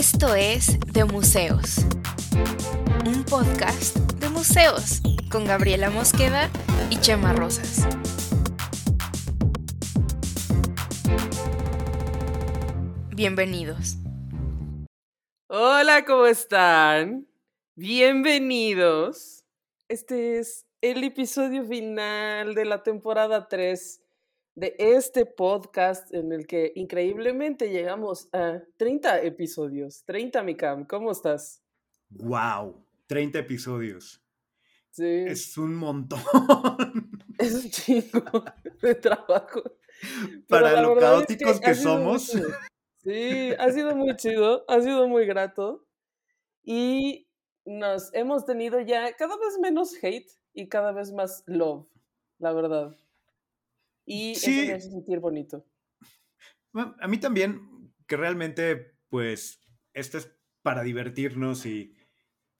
Esto es De Museos, un podcast de museos con Gabriela Mosqueda y Chema Rosas. Bienvenidos. Hola, ¿cómo están? Bienvenidos. Este es el episodio final de la temporada 3 de este podcast en el que increíblemente llegamos a 30 episodios. 30, Mikam, ¿cómo estás? ¡Wow! 30 episodios. Sí. Es un montón. Es un chingo de trabajo. Para lo es caóticos que, muy somos. Sí, ha sido muy chido, ha sido muy grato. Y nos hemos tenido ya cada vez menos hate y cada vez más love, la verdad. Y Sí. eso me hace sentir bonito. Bueno, a mí también, que realmente, pues, esto es para divertirnos y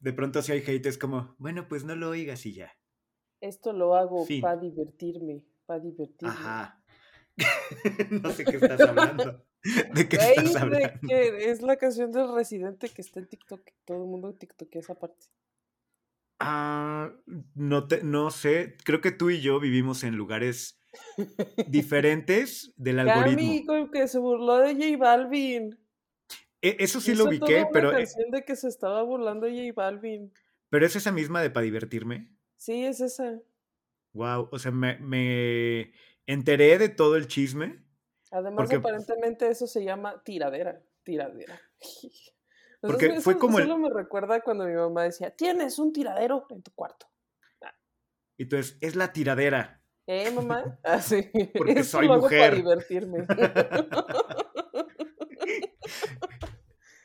de pronto si hay hate es como, bueno, pues no lo oigas y ya. Esto lo hago para divertirme, para divertirme. Ajá. no sé qué estás hablando. ¿De qué estás de hablando? que es la canción del residente que está en TikTok. Todo el mundo TikTok esa parte. Ah, no, te, no sé. Creo que tú y yo vivimos en lugares diferentes del algoritmo. Cami, con que se burló de J Balvin. E- Eso sí Hizo lo toda ubiqué, una pero, eh, canción de que se estaba burlando de J Balvin. pero es esa misma de para divertirme. Sí, es esa. Wow, o sea, me, me enteré de todo el chisme. Además, Porque- aparentemente eso se llama tiradera. Tiradera. Porque eso- fue eso como el- Solo me recuerda cuando mi mamá decía, tienes un tiradero en tu cuarto. Y entonces, es la tiradera. ¿Eh, mamá? Así. Porque Esto soy lo hago mujer. Para divertirme.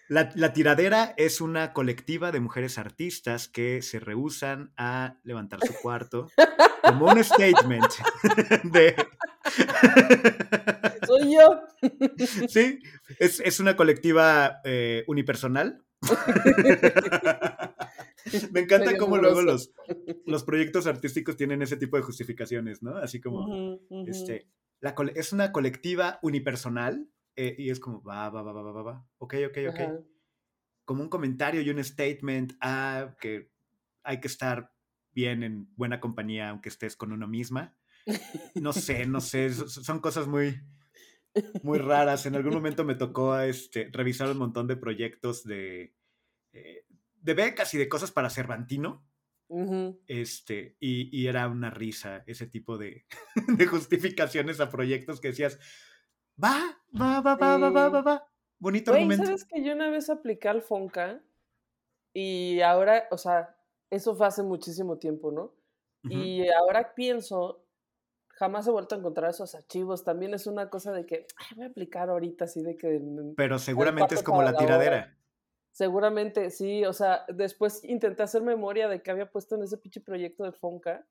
La, la tiradera es una colectiva de mujeres artistas que se rehusan a levantar su cuarto como un statement de... Soy yo. Sí, es, es una colectiva eh, unipersonal. Me encanta cómo luego los, los proyectos artísticos tienen ese tipo de justificaciones, ¿no? Así como, Ujú, ujú. este, la es una colectiva unipersonal eh, y es como, va, va, va, va, va, va, va, ok, ok, ok. Ajá. Como un comentario y un statement a que hay que estar bien en buena compañía aunque estés con uno misma. No sé, no sé, so- so- son cosas muy, muy raras. En algún momento me tocó este, revisar un montón de proyectos de, eh, de becas y de cosas para Cervantino. Uh este, y, y, era una risa ese tipo de, justificaciones a proyectos que decías, va, va, va, va, va, va, va, va. Bonito Oye, argumento. ¿Sabes que yo una vez apliqué al Fonca y ahora, o sea, eso fue hace muchísimo tiempo, ¿no? Y ahora pienso, jamás he vuelto a encontrar esos archivos. También es una cosa de que voy a aplicar ahorita, así de que. Pero seguramente es como la tiradera. Seguramente, sí. O sea, después intenté hacer memoria de que había puesto en ese pinche proyecto del Fonca.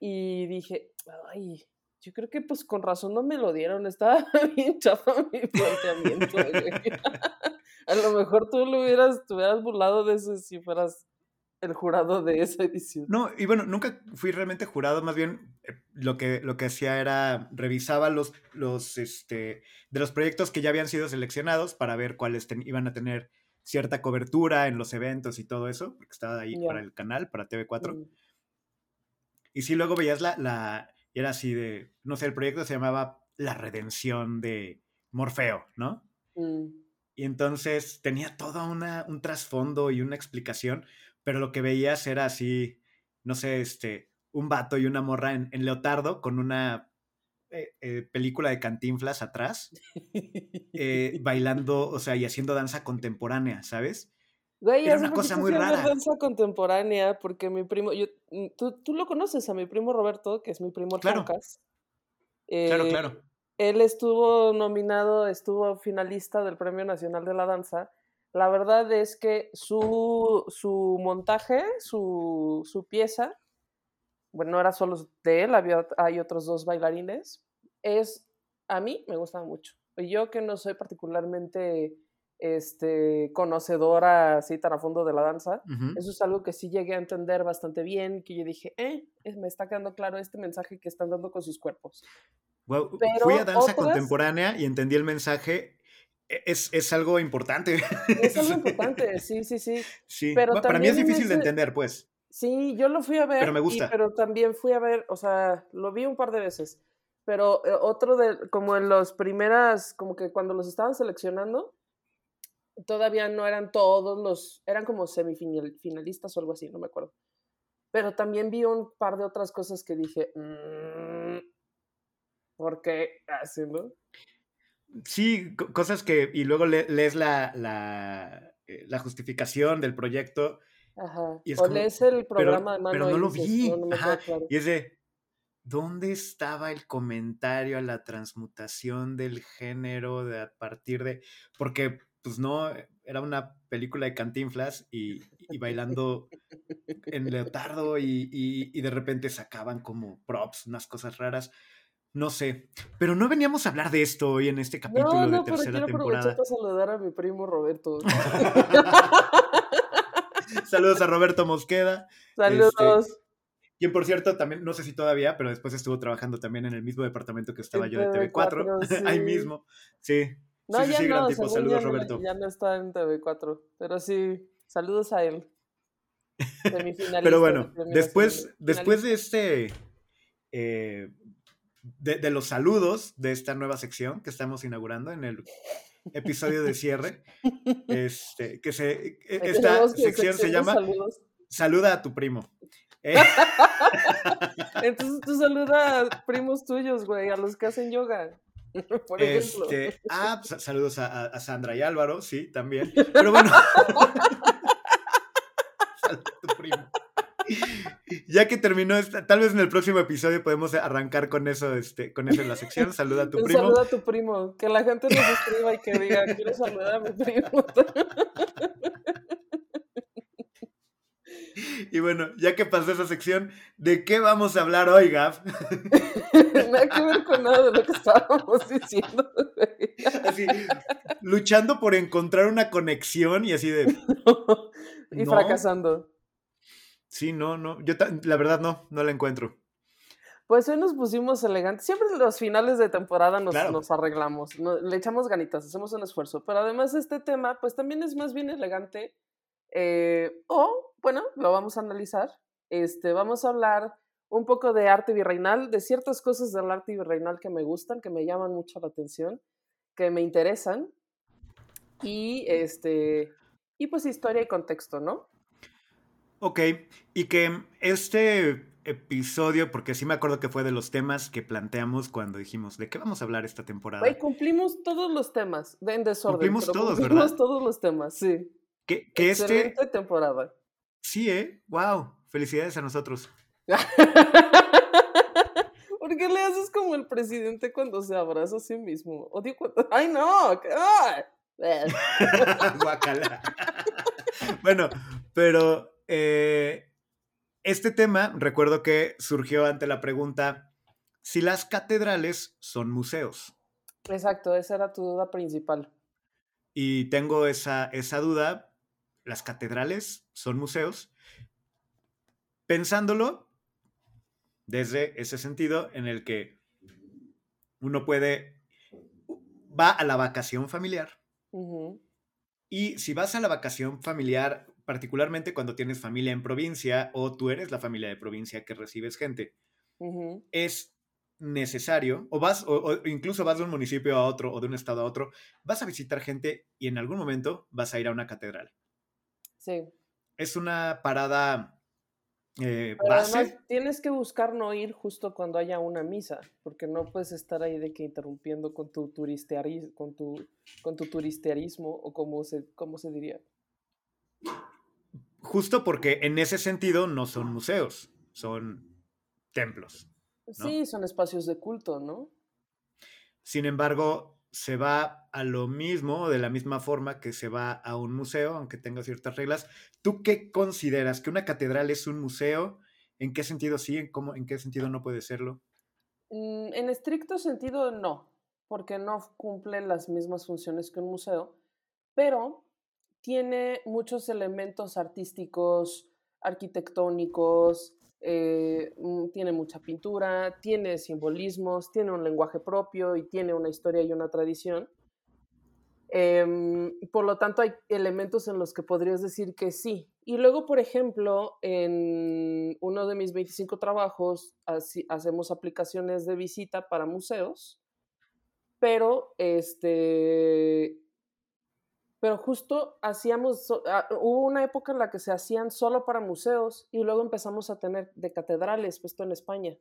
Y dije, ay, yo creo que pues con razón no me lo dieron. Estaba bien chafa mi planteamiento. A lo mejor tú lo hubieras, te hubieras burlado de eso si fueras el jurado de esa edición. No, y bueno, nunca fui realmente jurado, más bien eh, lo que, lo que hacía era revisaba los, los, este, de los proyectos que ya habían sido seleccionados para ver cuáles ten- iban a tener cierta cobertura en los eventos y todo eso, porque estaba ahí para el canal, para TV4. Mm. Y sí, luego veías la, la, era así de, no sé, el proyecto se llamaba La Redención de Morfeo, ¿no? Mm. Y entonces tenía todo una, un trasfondo y una explicación, pero lo que veías era así, no sé, este, un vato y una morra en, en leotardo con una eh, eh, película de cantinflas atrás, eh, bailando, o sea, y haciendo danza contemporánea, ¿sabes? Güey, Era una cosa muy rara. danza contemporánea porque mi primo, yo, mm, tú, tú lo conoces a mi primo Roberto, que es mi primo Claro. Claro, Eh, claro. Él estuvo nominado, estuvo finalista del Premio Nacional de la Danza. La verdad es que su, su montaje, su, su pieza, bueno, no era solo de él, había, hay otros dos bailarines, es, a mí me gusta mucho. Yo que no soy particularmente este, conocedora así tan a fondo de la danza, Ujú. eso es algo que sí llegué a entender bastante bien, que yo dije, eh, me está quedando claro este mensaje que están dando con sus cuerpos. Guau, pero Fui a danza otras- contemporánea y entendí el mensaje e, es, es, algo importante. Es algo importante, sí, sí, sí. Sí, pero para mí es difícil de entender, pues. Sí, yo lo fui a ver. Pero me gusta. pero también fui a ver, o sea, lo vi un par de veces. Pero eh, otro de, como en las primeras, como que cuando los estaban seleccionando, todavía no eran todos los, eran como semifinalistas o algo así, no me acuerdo. Pero también vi un par de otras cosas que dije, mmm, ¿por qué haciendo? Sí, cosas que, y luego lees la, la, eh, la justificación del proyecto. Ajá. Y o lees el programa de Pero no lo vi. Y es de, ¿dónde estaba el comentario a la transmutación del género de a partir de, porque pues no, era una película de cantinflas y, bailando en leotardo y, y, de repente sacaban como props, unas cosas raras. No sé, pero no veníamos a hablar de esto hoy en este capítulo de tercera temporada. No, quiero saludar a mi primo Roberto. Saludos a Roberto Mosqueda. Saludos. Este, quien, por cierto, también, no sé si todavía, pero después estuvo trabajando también en el mismo departamento que estaba yo de TV4. Ahí mismo. Sí. No, ya no, Saludos, ya Roberto. No, ya no está en TV4, pero sí, saludos a él. pero bueno, después, después de este, eh, de, los saludos de esta nueva sección que estamos inaugurando en el episodio de cierre, este, que se, e, esta sección se llama Saluda a tu primo. Eh. Entonces tú saluda a primos tuyos, güey, a los que hacen yoga. Por ejemplo. Este, ah, saludos a, Sandra y Álvaro, sí, también. Pero bueno. Ya que terminó esta, tal vez en el próximo episodio podemos arrancar con eso, este, con eso en la sección. Saluda a tu primo. Saluda a tu primo. Que la gente nos escriba y que diga, quiero saludar a mi primo. Y bueno, ya que pasó esa sección, ¿de qué vamos a hablar hoy, Gaf? Nada que ver con nada de lo que estábamos diciendo. Así, luchando por encontrar una conexión y así de... y fracasando. Sí, no, no. Yo la verdad no, no la encuentro. Pues hoy nos pusimos elegantes. Siempre en los finales de temporada nos, nos arreglamos, le echamos ganitas, hacemos un esfuerzo. Pero además este tema, pues también es más bien elegante. Eh, o bueno, lo vamos a analizar. Este, vamos a hablar un poco de arte virreinal, de ciertas cosas del arte virreinal que me gustan, que me llaman mucho la atención, que me interesan. Y este y pues historia y contexto, ¿no? Ok, y que este episodio, porque sí me acuerdo que fue de los temas que planteamos cuando dijimos, ¿de qué vamos a hablar esta temporada? cumplimos todos los temas, en desorden. Cumplimos todos, cumplimos todos los temas, sí. Que, que este... temporada. Sí, ¿eh? ¡Wow! Felicidades a nosotros. ¿Por qué le haces como el presidente cuando se abraza a sí mismo? Odio cuando... ¡Ay, no! Guacala. bueno, pero eh, este tema, recuerdo que surgió ante la pregunta si las catedrales son museos. Exacto, esa era tu duda principal. Y tengo esa, esa duda las catedrales son museos, pensándolo desde ese sentido en el que uno puede, va a la vacación familiar. Y si vas a la vacación familiar, particularmente cuando tienes familia en provincia o tú eres la familia de provincia que recibes gente, es necesario, o vas, o, incluso vas de un municipio a otro o de un estado a otro, vas a visitar gente y en algún momento vas a ir a una catedral. Sí. Es una parada eh, base. tienes que buscar no ir justo cuando haya una misa, porque no puedes estar ahí de que interrumpiendo con tu turistearismo, con tu, con tu turistearismo, o como se, cómo se diría. Justo porque en ese sentido no son museos, son templos. Sí, son espacios de culto, ¿no? Sin embargo, se va a lo mismo, de la misma forma que se va a un museo, aunque tenga ciertas reglas. ¿Tú qué consideras? ¿Que una catedral es un museo? ¿En qué sentido sí? ¿En, cómo, en qué sentido no puede serlo? Mm, en estricto sentido no, porque no cumple las mismas funciones que un museo, pero tiene muchos elementos artísticos, arquitectónicos, eh, mm, tiene mucha pintura, tiene simbolismos, tiene un lenguaje propio y tiene una historia y una tradición. Em, por lo tanto, hay elementos en los que podrías decir que sí. Y luego, por ejemplo, en uno de mis 25 trabajos hacemos aplicaciones de visita para museos, pero este, pero justo hacíamos, ah, hubo una época en la que se hacían solo para museos y luego empezamos a tener de catedrales, puesto en España.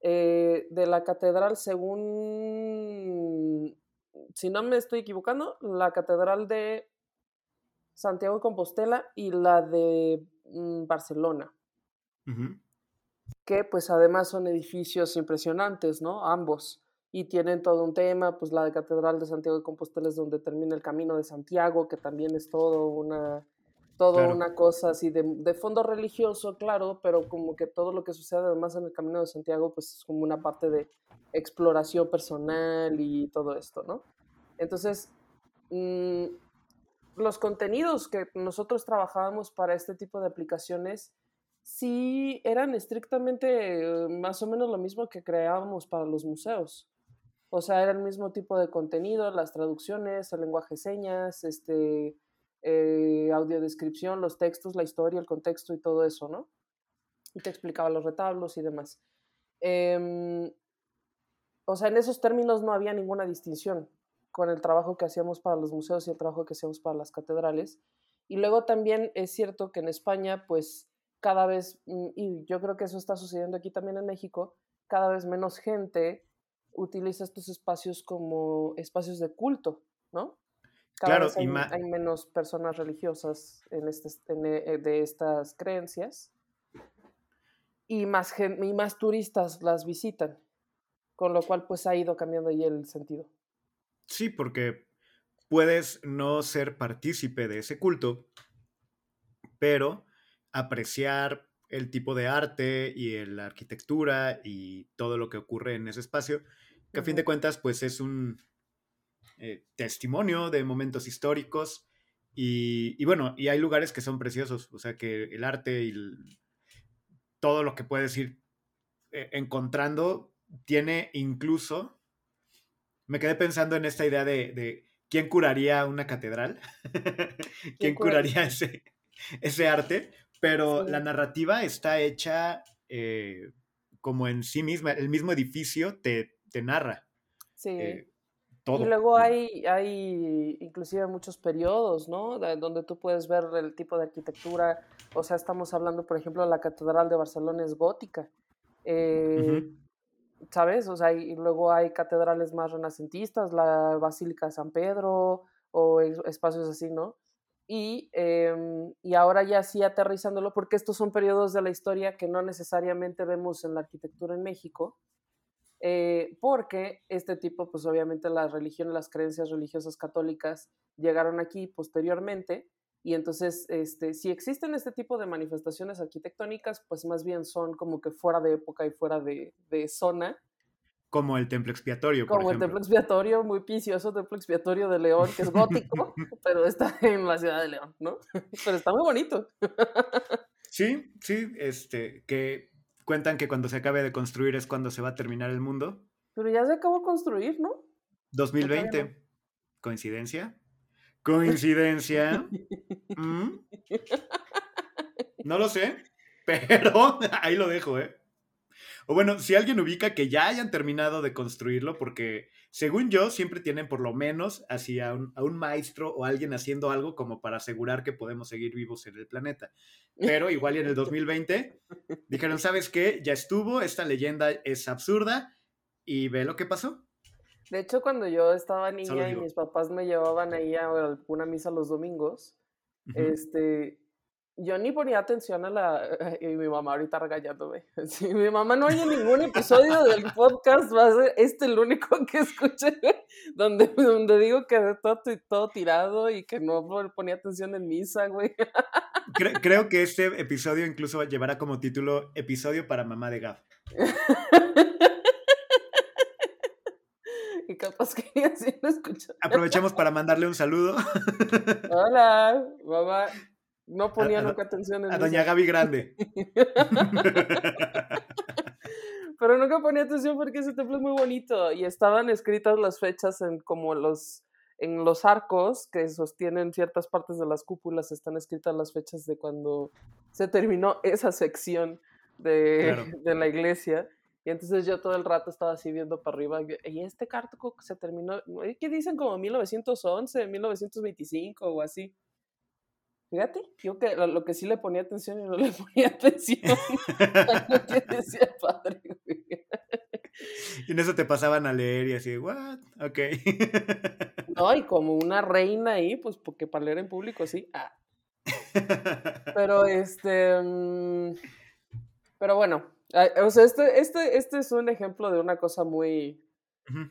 Eh, de la catedral, según si no me estoy equivocando, la Catedral de Santiago de Compostela y la de mm, Barcelona. Que pues además son edificios impresionantes, ¿no? Ambos. Y tienen todo un tema, pues la de Catedral de Santiago de Compostela es donde termina el Camino de Santiago, que también es todo una, todo una cosa así de, de, fondo religioso, claro, pero como que todo lo que sucede además en el Camino de Santiago, pues es como una parte de exploración personal y todo esto, ¿no? Entonces, mm, los contenidos que nosotros trabajábamos para este tipo de aplicaciones sí eran estrictamente más o menos lo mismo que creábamos para los museos. O sea, era el mismo tipo de contenido, las traducciones, el lenguaje señas, este, eh, audiodescripción, los textos, la historia, el contexto y todo eso, ¿no? Y te explicaba los retablos y demás. Em, o sea, en esos términos no había ninguna distinción con el trabajo que hacíamos para los museos y el trabajo que hacíamos para las catedrales. Y luego también es cierto que en España, pues cada vez, mm, y yo creo que eso está sucediendo aquí también en México, cada vez menos gente utiliza estos espacios como espacios de culto, ¿no? Cada claro, vez hay, hay, menos personas religiosas en este, eh, de estas creencias y más, y más turistas las visitan, con lo cual pues ha ido cambiando ahí el sentido. Sí, porque puedes no ser partícipe de ese culto, pero apreciar el tipo de arte y la arquitectura y todo lo que ocurre en ese espacio, que a fin de cuentas pues es un eh, testimonio de momentos históricos y, bueno, y hay lugares que son preciosos, o sea que el arte y todo lo que puedes ir eh, encontrando tiene incluso me quedé pensando en esta idea de, quién curaría una catedral, quién curaría ese, ese arte, pero la narrativa está hecha eh, como en sí misma, el mismo edificio te, te narra. Sí. Eh, todo. Y luego hay, hay inclusive muchos periodos, ¿no? donde tú puedes ver el tipo de arquitectura. O sea, estamos hablando, por ejemplo, la Catedral de Barcelona es gótica. Eh, ¿sabes? O sea, y luego hay catedrales más renacentistas, la Basílica de San Pedro o espacios así, ¿no? Y, em, y ahora ya sí aterrizándolo, porque estos son periodos de la historia que no necesariamente vemos en la arquitectura en México, eh, porque este tipo, pues obviamente las religiones, las creencias religiosas católicas llegaron aquí posteriormente, y entonces, este, si existen este tipo de manifestaciones arquitectónicas, pues más bien son como que fuera de época y fuera de, de zona. Como el templo expiatorio. Como el templo expiatorio, muy picioso templo expiatorio de León, que es gótico, pero está en la ciudad de León, ¿no? Pero está muy bonito. Sí, sí, este, que cuentan que cuando se acabe de construir es cuando se va a terminar el mundo. Pero ya se acabó de construir, ¿no? 2020. ¿Coincidencia? ¿Coincidencia? ¿Mm? No lo sé, pero ahí lo dejo, ¿eh? O bueno, si alguien ubica que ya hayan terminado de construirlo, porque según yo siempre tienen por lo menos así a un, maestro o alguien haciendo algo como para asegurar que podemos seguir vivos en el planeta. Pero igual y en el 2020 dijeron, ¿sabes qué? Ya estuvo, esta leyenda es absurda y ve lo que pasó. De hecho, cuando yo estaba niña y mis papás me llevaban ahí a una misa los domingos, este, yo ni ponía atención a la... Y mi mamá ahorita regañándome. Sí, mi mamá no oye ningún episodio del podcast, va a ser este el único que escuché, donde, donde digo que de todo, todo tirado y que no ponía atención en misa, güey. Creo, creo que este episodio incluso llevará como título Episodio para mamá de Gaf. y capaz que así no escuchó. Aprovechamos para mandarle un saludo. Hola, mamá. No ponía nunca atención en A doña Gaby Grande. Pero nunca ponía atención porque ese templo es muy bonito y estaban escritas las fechas en como los en los arcos que sostienen ciertas partes de las cúpulas están escritas las fechas de cuando se terminó esa sección de, de la iglesia. Y entonces yo todo el rato estaba así viendo para arriba. Y este cártico se terminó, ¿qué dicen? Como 1911, 1925 o así. Fíjate, yo que lo, que sí le ponía atención y no le ponía atención a lo que decía padre, Y en eso te pasaban a leer y así, what? Ok. No, y como una reina ahí, pues porque para leer en público sí. Ah. Pero este. Mm, pero bueno, o sea, este, este, este es un ejemplo de una cosa muy,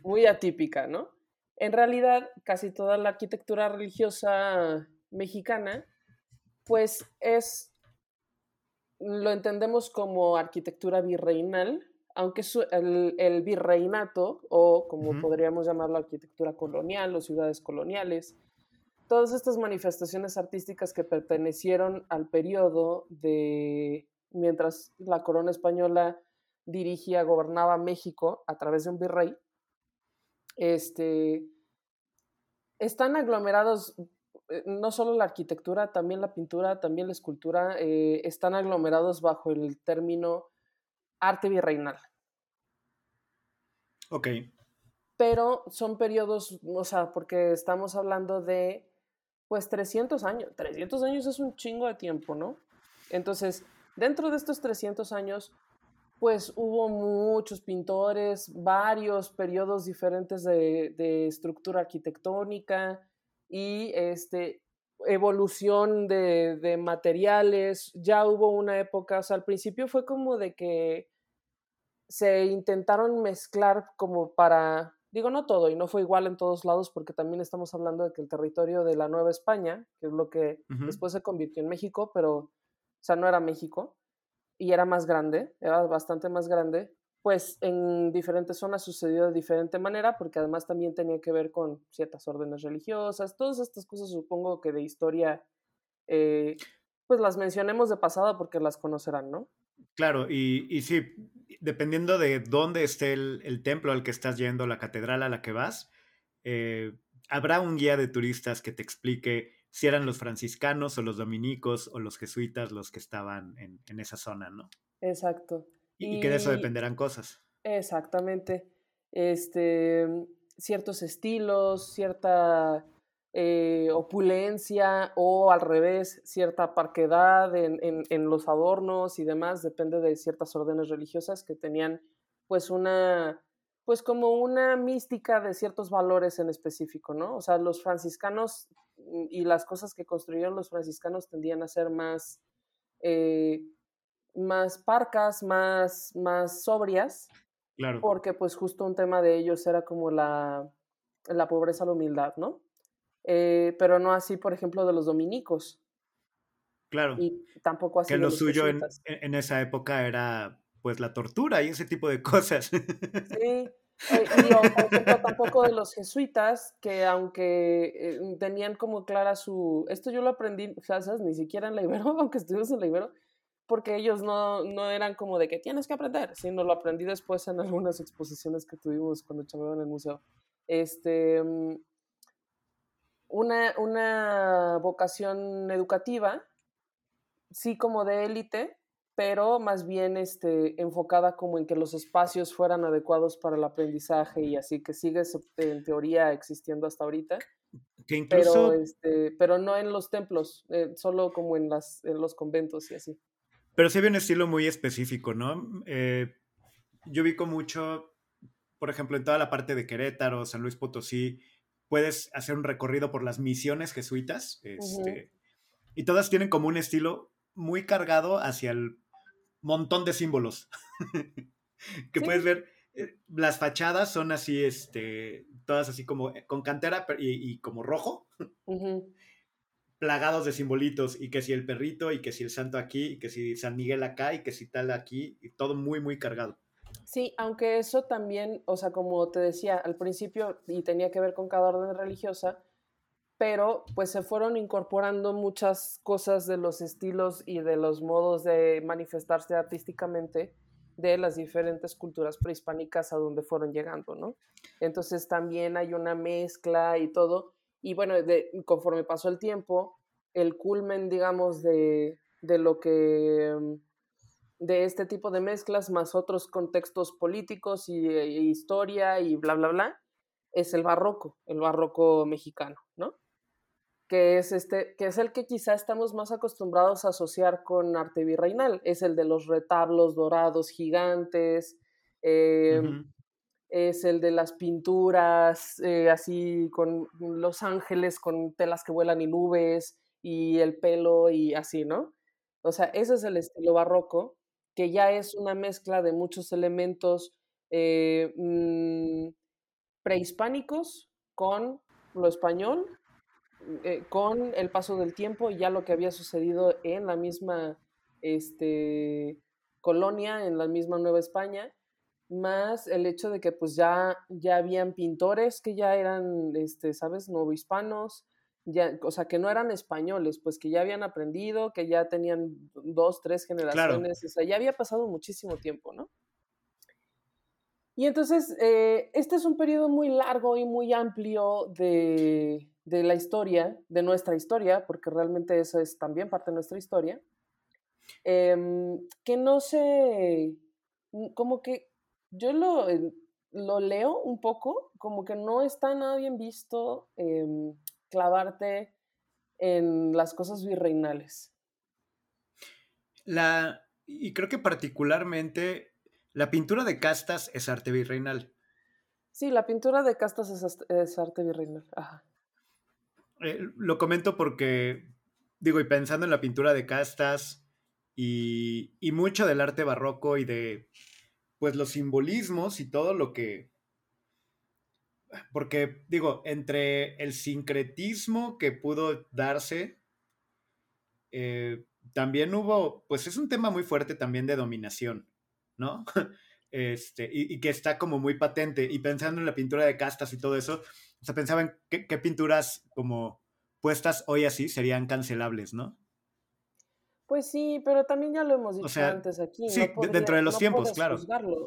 muy atípica, ¿no? En realidad, casi toda la arquitectura religiosa mexicana, pues es, lo entendemos como arquitectura virreinal, aunque el, el, virreinato, o como podríamos llamarlo arquitectura colonial o ciudades coloniales, todas estas manifestaciones artísticas que pertenecieron al periodo de mientras la corona española dirigía, gobernaba México a través de un virrey, este, están aglomerados, no solo la arquitectura, también la pintura, también la escultura, eh, están aglomerados bajo el término arte virreinal. Ok. Pero son periodos, o sea, porque estamos hablando de, pues, 300 años. 300 años es un chingo de tiempo, ¿no? Entonces, Dentro de estos 300 años, pues hubo muchos pintores, varios periodos diferentes de, estructura arquitectónica y este, evolución de, materiales. Ya hubo una época, o sea, al principio fue como de que se intentaron mezclar como para, digo, no todo, y no fue igual en todos lados, porque también estamos hablando de que el territorio de la Nueva España, que es lo que después se convirtió en México, pero o sea, no era México, y era más grande, era bastante más grande, pues en diferentes zonas sucedió de diferente manera, porque además también tenía que ver con ciertas órdenes religiosas, todas estas cosas supongo que de historia, eh, pues las mencionemos de pasada porque las conocerán, ¿no? Claro, y, y sí, dependiendo de dónde esté el, templo al que estás yendo, la catedral a la que vas, eh, habrá un guía de turistas que te explique si eran los franciscanos o los dominicos o los jesuitas los que estaban en, esa zona, ¿no? Exacto. Y, que de eso dependerán cosas. Exactamente. Este, ciertos estilos, cierta eh, opulencia o al revés, cierta parquedad en, en, los adornos y demás, depende de ciertas órdenes religiosas que tenían pues una, pues como una mística de ciertos valores en específico, ¿no? O sea, los franciscanos Mm, y las cosas que construyeron los franciscanos tendían a ser más, eh, más parcas, más, más sobrias. Claro. Porque pues justo un tema de ellos era como la, la pobreza, la humildad, ¿no? Eh, pero no así, por ejemplo, de los dominicos. Claro. Y tampoco así. Que lo suyo en, en, esa época era pues la tortura y ese tipo de cosas. Sí, eh, y tampoco de los jesuitas, que aunque eh, tenían como clara su... Esto yo lo aprendí, ¿sabes? Ni siquiera en la Ibero, aunque estuvimos en la Ibero, porque ellos no, no eran como de que tienes que aprender, sino lo aprendí después en algunas exposiciones que tuvimos cuando chambeaba en el museo. Este, mm, una, una vocación educativa, sí como de élite, pero más bien este, enfocada como en que los espacios fueran adecuados para el aprendizaje y así que sigue en teoría existiendo hasta ahorita. Que incluso... pero, este, pero no en los templos, eh, solo como en, las, en los conventos y así. Pero sí había un estilo muy específico, ¿no? Eh, yo ubico mucho, por ejemplo, en toda la parte de Querétaro, San Luis Potosí, puedes hacer un recorrido por las misiones jesuitas, este, y todas tienen como un estilo muy cargado hacia el montón de símbolos que puedes ver. Eh, las fachadas son así, este, todas así como eh, con cantera y, como rojo, plagados de simbolitos, y que si el perrito, y que si el santo aquí, y que si San Miguel acá, y que si tal aquí, y todo muy, muy cargado. Sí, aunque eso también, o sea, como te decía al principio, y tenía que ver con cada orden religiosa, pero pues se fueron incorporando muchas cosas de los estilos y de los modos de manifestarse artísticamente de las diferentes culturas prehispánicas a donde fueron llegando, ¿no? Entonces también hay una mezcla y todo, Y bueno, de, conforme pasó el tiempo, el culmen, digamos, de, de lo que mm, de este tipo de mezclas más otros contextos políticos y, e historia y bla, bla, bla, es el barroco, el barroco mexicano, ¿no? Que es, este, que es el que quizá estamos más acostumbrados a asociar con arte virreinal, es el de los retablos dorados gigantes, em, es el de las pinturas eh, así con los ángeles con telas que vuelan y nubes y el pelo y así, ¿no? O sea, ese es el estilo barroco, que ya es una mezcla de muchos elementos eh, mm, prehispánicos con lo español, eh, con el paso del tiempo y ya lo que había sucedido en la misma este, colonia, en la misma Nueva España, más el hecho de que pues ya, ya habían pintores que ya eran, este, ¿sabes?, novohispanos, ya, o sea, que no eran españoles, pues que ya habían aprendido, que ya tenían dos, tres generaciones, o sea, ya había pasado muchísimo tiempo, ¿no? Y entonces, eh, este es un periodo muy largo y muy amplio de, de, la historia, de nuestra historia, porque realmente eso es también parte de nuestra historia, em, que no sé, como que yo lo, lo, leo un poco, como que no está nada bien visto. Eh, clavarte en las cosas virreinales. La, y creo que particularmente la pintura de castas es arte virreinal. Sí, la pintura de castas es, arte virreinal. Eh, lo comento porque, digo, y pensando en la pintura de castas y, y mucho del arte barroco y de, pues, los simbolismos y todo lo que, porque digo, entre el sincretismo que pudo darse, eh, también hubo, pues es un tema muy fuerte también de dominación, ¿no? Este, y, que está como muy patente. Y pensando en la pintura de castas y todo eso, o sea, pensaba en qué, pinturas como puestas hoy así serían cancelables, ¿no? Pues sí, pero también ya lo hemos dicho antes aquí. Sí, dentro de los tiempos, claro.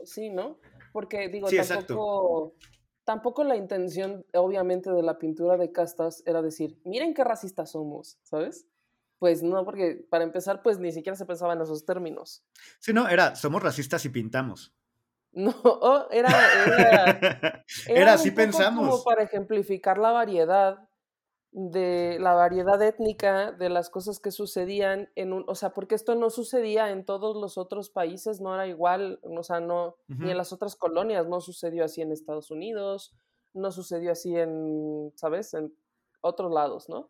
sí, ¿no? Porque digo, tampoco, exacto tampoco la intención, obviamente, de la pintura de castas era decir, miren qué racistas somos, ¿sabes? Pues no, porque para empezar, pues ni siquiera se pensaba en esos términos. Sí, no, era, somos racistas y pintamos. No, oh, era, era, era, así pensamos. Como para ejemplificar la variedad de la variedad étnica de las cosas que sucedían en un, o sea, porque esto no sucedía en todos los otros países, no era igual, o sea, no, ni en las otras colonias, no sucedió así en Estados Unidos, no sucedió así en, ¿sabes? En otros lados, ¿no?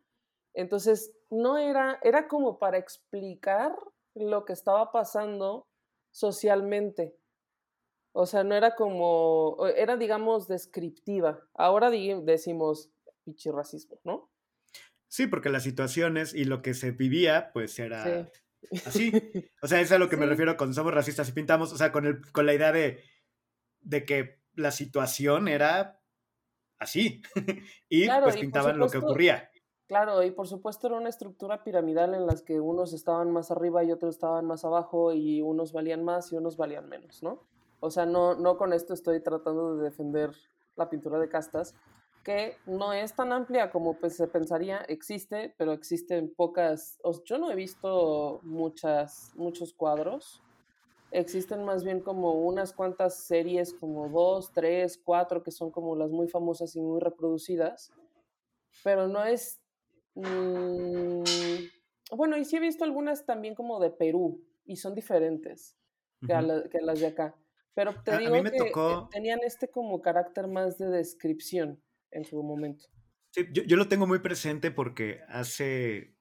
Entonces, no era, era como para explicar lo que estaba pasando socialmente. O sea, no era como, era digamos descriptiva. Ahora decimos racismo, ¿no? Sí, porque las situaciones y lo que se vivía, pues era así. O sea, es a lo que me refiero con somos racistas y pintamos, o sea, con, el, con la idea de, de que la situación era así. y pues pintaban lo que ocurría. Claro, y por supuesto era una estructura piramidal en las que unos estaban más arriba y otros estaban más abajo y unos valían más y unos valían menos, ¿no? O sea, no, no con esto estoy tratando de defender la pintura de castas, que no es tan amplia como pues, se pensaría, existe, pero existen pocas, yo no he visto muchas, muchos cuadros, existen más bien como unas cuantas series, como dos, tres, cuatro, que son como las muy famosas y muy reproducidas, pero no es... Mm, bueno, y sí he visto algunas también como de Perú, y son diferentes que, las de acá. Pero te digo que tenían este como carácter más de descripción en su momento. Sí, yo, lo tengo muy presente porque hace,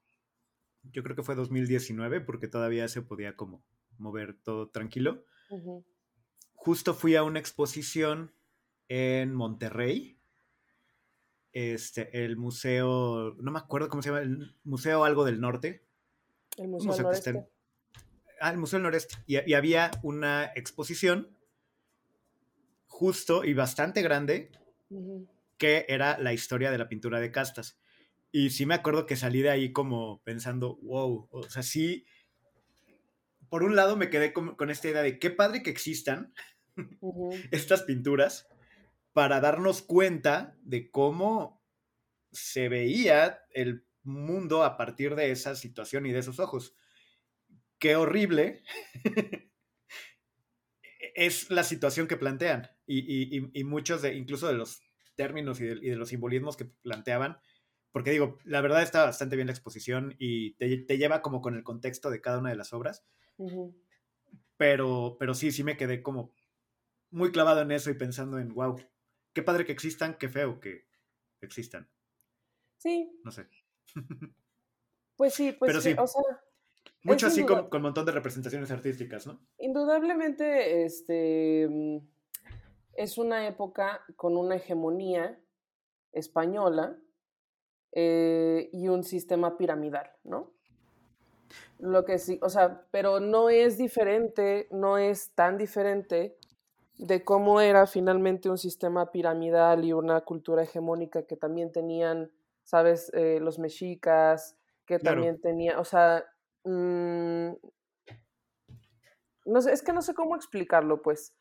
yo creo que fue 2019, porque todavía se podía como mover todo tranquilo. Justo fui a una exposición en Monterrey. Este, el museo, no me acuerdo cómo se llama, el Museo Algo del Norte. El Museo, del Noreste. ah, el Museo del Noreste. Y, había una exposición justo y bastante grande que era la historia de la pintura de castas. Y sí me acuerdo que salí de ahí como pensando, wow, o sea, sí, por un lado me quedé con, esta idea de qué padre que existan estas pinturas para darnos cuenta de cómo se veía el mundo a partir de esa situación y de esos ojos. Qué horrible es la situación que plantean y, muchos de, incluso de los términos y de, los simbolismos que planteaban, porque digo, la verdad está bastante bien la exposición y te, lleva como con el contexto de cada una de las obras, pero, pero sí, sí me quedé como muy clavado en eso y pensando en, wow, qué padre que existan, qué feo que existan. Sí. No sé. Pues sí, pues Pero sí. o sea, mucho así con, un montón de representaciones artísticas, ¿no? Indudablemente, este es una época con una hegemonía española eh, y un sistema piramidal, ¿no? Lo que sí, o sea, pero no es diferente, no es tan diferente de cómo era finalmente un sistema piramidal y una cultura hegemónica que también tenían, sabes, eh, los mexicas, que también tenía, o sea, mm, no sé, es que no sé cómo explicarlo, pues.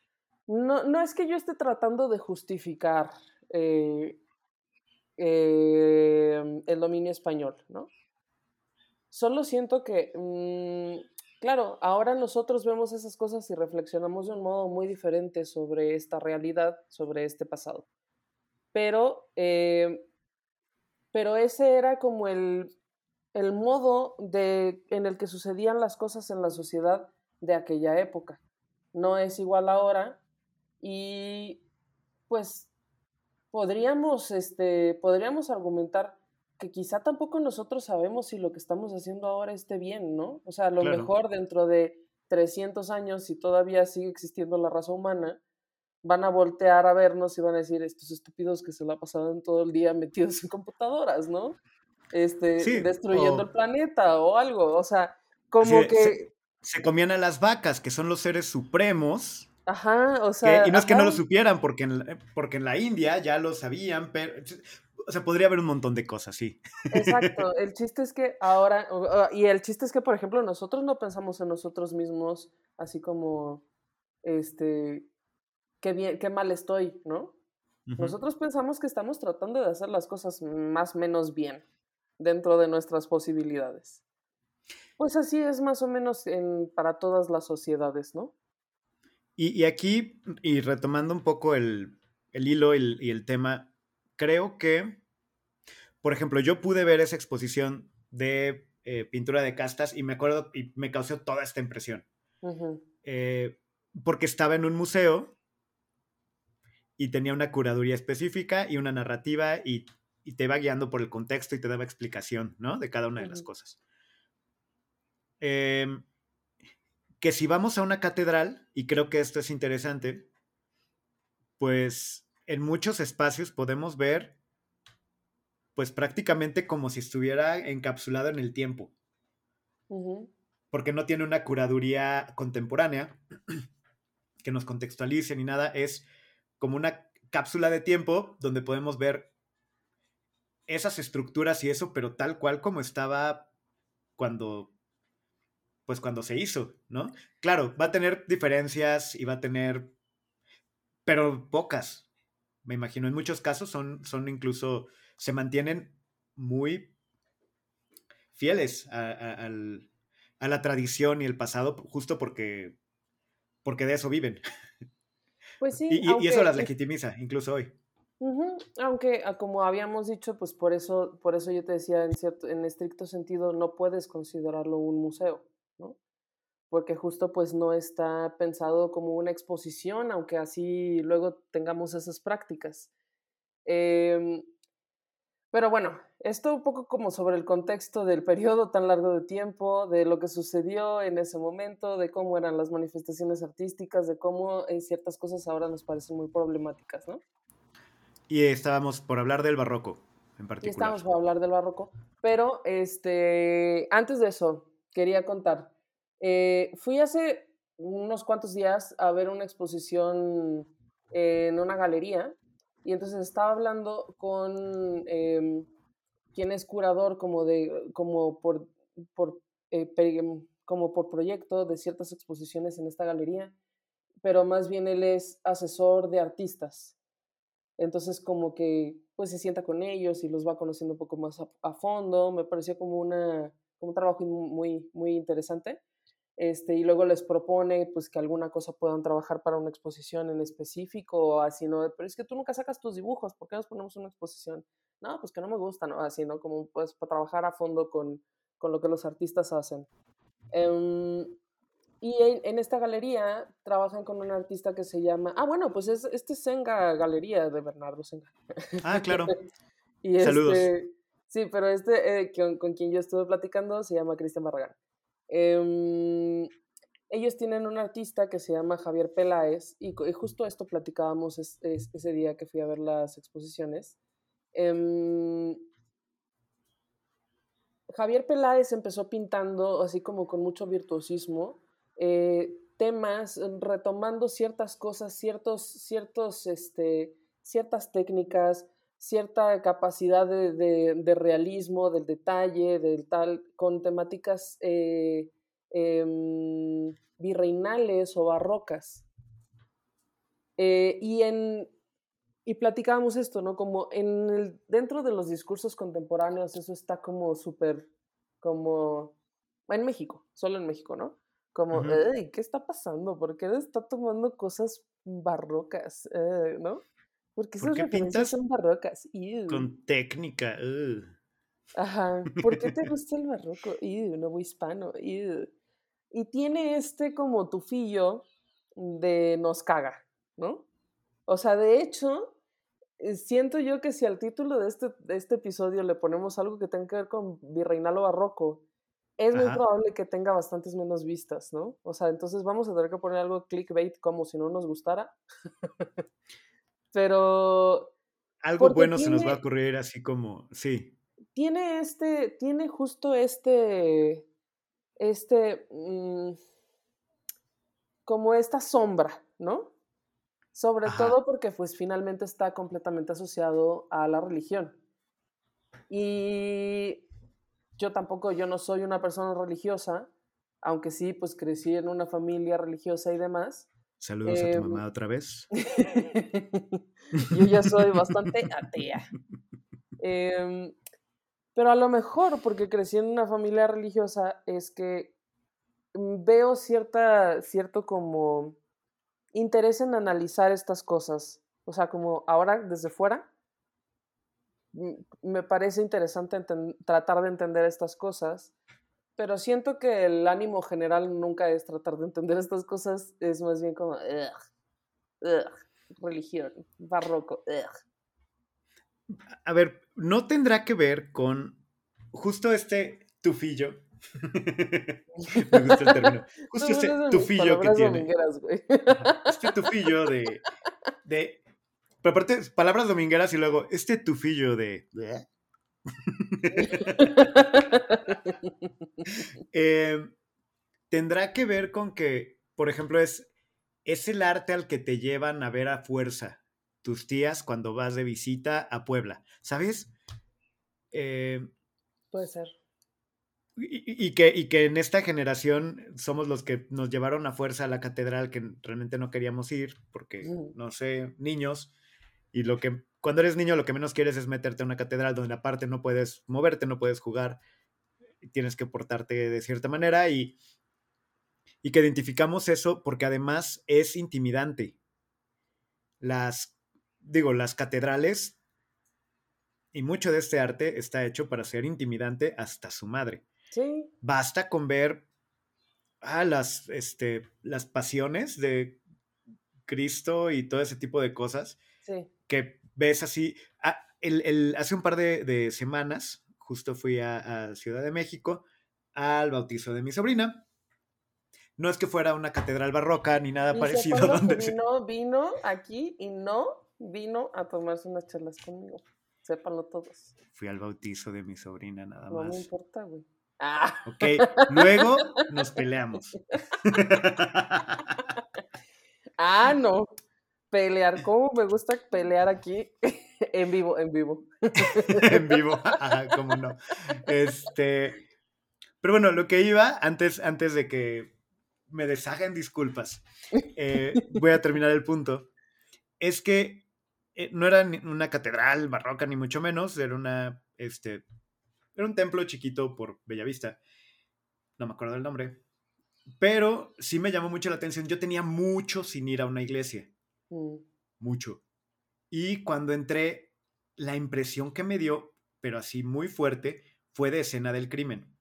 No, no es que yo esté tratando de justificar eh, em, el dominio español, ¿no? Solo siento que mm, Claro, ahora nosotros vemos esas cosas y reflexionamos de un modo muy diferente sobre esta realidad, sobre este pasado. Pero, eh, pero ese era como el, el modo de, en el que sucedían las cosas en la sociedad de aquella época. No es igual ahora y pues podríamos, este, podríamos argumentar que quizá tampoco nosotros sabemos si lo que estamos haciendo ahora esté bien, ¿no? O sea, a lo mejor dentro de 300 años, si todavía sigue existiendo la raza humana, van a voltear a vernos y van a decir, estos estúpidos que se la pasaban todo el día metidos en computadoras, ¿no? Este, destruyendo el planeta o algo, o sea, como que... Se, se, comían a las vacas, que son los seres supremos. Ajá, o sea... y no es que no lo supieran, porque en, porque en la India ya lo sabían, pero o sea, podría haber un montón de cosas, sí. Exacto. El chiste es que ahora, y el chiste es que, por ejemplo, nosotros no pensamos en nosotros mismos así como, este, qué bien, qué mal estoy, ¿no? Nosotros pensamos que estamos tratando de hacer las cosas más o menos bien dentro de nuestras posibilidades. Pues así es más o menos en, para todas las sociedades, ¿no? Y, aquí, y retomando un poco el, hilo y el tema, creo que, por ejemplo, yo pude ver esa exposición de eh, pintura de castas y me acuerdo y me causó toda esta impresión. Eh, porque estaba en un museo y tenía una curaduría específica y una narrativa y, te iba guiando por el contexto y te daba explicación, ¿no? De cada una de las cosas. Em, que si vamos a una catedral, y creo que esto es interesante, pues en muchos espacios podemos ver, pues prácticamente como si estuviera encapsulado en el tiempo. Porque no tiene una curaduría contemporánea que nos contextualice ni nada, es como una cápsula de tiempo donde podemos ver esas estructuras y eso, pero tal cual como estaba cuando pues cuando se hizo, ¿no? Claro, va a tener diferencias y va a tener, pero pocas, me imagino. En muchos casos son, son incluso, se mantienen muy fieles a, la tradición y el pasado, justo porque, porque de eso viven. Pues sí. y, eso las legitimiza, incluso hoy. Aunque, ah, como habíamos dicho, pues por eso, por eso yo te decía, en, cierto, en estricto sentido, no puedes considerarlo un museo, ¿no? porque justo pues no está pensado como una exposición, aunque así luego tengamos esas prácticas. Em, pero bueno, esto un poco como sobre el contexto del periodo tan largo de tiempo, de lo que sucedió en ese momento, de cómo eran las manifestaciones artísticas, de cómo en ciertas cosas ahora nos parecen muy problemáticas, ¿no? Y estábamos por hablar del barroco en particular. Y estábamos por hablar del barroco, pero este, antes de eso, quería contar eh, fui hace unos cuantos días a ver una exposición en una galería y entonces estaba hablando con eh, quien es curador como, de, como, por, eh, como por proyecto de ciertas exposiciones en esta galería, pero más bien él es asesor de artistas. Entonces como que pues se sienta con ellos y los va conociendo un poco más a, fondo. Me pareció como, una, como un trabajo muy, muy interesante. Este, y luego les propone pues que alguna cosa puedan trabajar para una exposición en específico o así, ¿no? Pero es que tú nunca sacas tus dibujos, ¿por qué nos ponemos una exposición? No, pues que no me gusta, ¿no? Así, ¿no? Como pues para trabajar a fondo con, con lo que los artistas hacen. Em, y en, esta galería trabajan con un artista que se llama. Ah, bueno, pues es, este es Senga Galería de Bernardo Senga. Ah, claro. y Saludos. Este, sí, pero este eh, con, quien yo estuve platicando se llama Cristian Barragán. Em, ellos tienen un artista que se llama Javier Peláez, y, justo esto platicábamos ese día que fui a ver las exposiciones. Em, Javier Peláez empezó pintando así como con mucho virtuosismo eh, temas, mm, retomando ciertas cosas, ciertos, ciertos, este, ciertas técnicas, cierta capacidad de, realismo, del detalle, del tal, con temáticas eh, em, virreinales o barrocas. Eh, y, en, y platicábamos esto, ¿no? Como en el, dentro de los discursos contemporáneos, eso está como súper, como, en México, solo en México, ¿no? Como, ¿qué está pasando? ¿Por qué está tomando cosas barrocas? Eh, ¿No? Porque esas referencias son barrocas. Con técnica. Ajá. ¿Por qué te gusta el barroco? Ew, nuevo hispano. Y tiene este como tufillo de nos caga, ¿no? O sea, de hecho, eh, siento yo que si al título de este, de este episodio le ponemos algo que tenga que ver con virreinal o barroco, es muy probable que tenga bastantes menos vistas, ¿no? O sea, entonces vamos a tener que poner algo clickbait como si no nos gustara. Pero... Algo bueno se nos va a ocurrir así como, sí. Tiene este, tiene justo este, este, mm, como esta sombra, ¿no? Sobre todo porque pues finalmente está completamente asociado a la religión. Y yo tampoco, yo no soy una persona religiosa, aunque sí, pues crecí en una familia religiosa y demás. Saludos a tu em, mamá otra vez. yo ya soy bastante atea. Em, pero a lo mejor, porque crecí en una familia religiosa, es que veo cierta, cierto como interés en analizar estas cosas. O sea, como ahora desde fuera, me parece interesante tratar de entender estas cosas, pero siento que el ánimo general nunca es tratar de entender estas cosas, es más bien como, religión, barroco. A ver, no tendrá que ver con justo este tufillo. me gusta el término. Justo este tufillo que tiene. Este tufillo de, de pero aparte, palabras domingueras y luego, este tufillo de... Em, tendrá que ver con que, por ejemplo, es, es el arte al que te llevan a ver a fuerza tus tías cuando vas de visita a Puebla, ¿sabes? Em, Puede ser. Y, que, y que en esta generación somos los que nos llevaron a fuerza a la catedral que realmente no queríamos ir porque, no sé, niños, y lo que, cuando eres niño, lo que menos quieres es meterte a una catedral donde aparte no puedes moverte, no puedes jugar, tienes que portarte de cierta manera y, y que identificamos eso porque además es intimidante. Las, digo, las catedrales y mucho de este arte está hecho para ser intimidante hasta su madre. Sí. Basta con ver ah, las, este, las pasiones de Cristo y todo ese tipo de cosas. Sí que ves así. Ah, el, hace un par de, semanas, justo fui a, Ciudad de México al bautizo de mi sobrina. No es que fuera una catedral barroca ni nada parecido. Donde vino, vino aquí y no vino a tomarse unas charlas conmigo. Sépanlo todos. Fui al bautizo de mi sobrina nada más. No me importa, güey. Ah. Ok, luego nos peleamos. ah, no pelear. ¿Cómo me gusta pelear aquí? en vivo, en vivo. en vivo, cómo no. Este, pero bueno, lo que iba, antes, antes de que me deshagan disculpas, eh, voy a terminar el punto, es que eh, no era una catedral barroca ni mucho menos, era una, este, era un templo chiquito por Bellavista. No me acuerdo del nombre. Pero sí me llamó mucho la atención. Yo tenía mucho sin ir a una iglesia. Mm. Mucho. Y cuando entré, la impresión que me dio, pero así muy fuerte, fue de escena del crimen.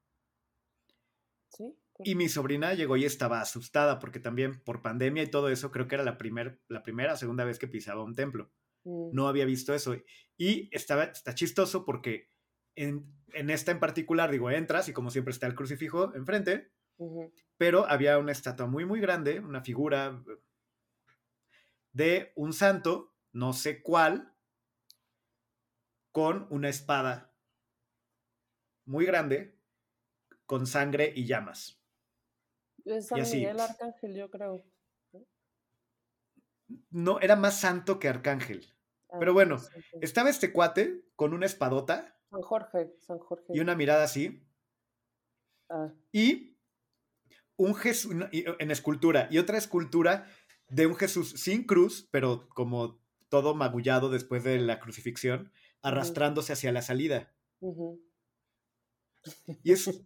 Sí. Y mi sobrina llegó y estaba asustada porque también por pandemia y todo eso, creo que era la, primer, la primera segunda vez que pisaba un templo. Mm. No había visto eso. Y estaba, está chistoso porque en, esta en particular, digo, entras y como siempre está el crucifijo enfrente, pero había una estatua muy, muy grande, una figura de un santo, no sé cuál, con una espada muy grande, con sangre y llamas. Es San Miguel Arcángel, yo creo. No, era más santo que Arcángel. Ah, Pero bueno, estaba este cuate con una espadota. San Jorge, San Jorge. Y una mirada así. Ah. Y un Jesús en escultura. Y otra escultura de un Jesús sin cruz, pero como todo magullado después de la crucifixión, arrastrándose hacia la salida. y, es,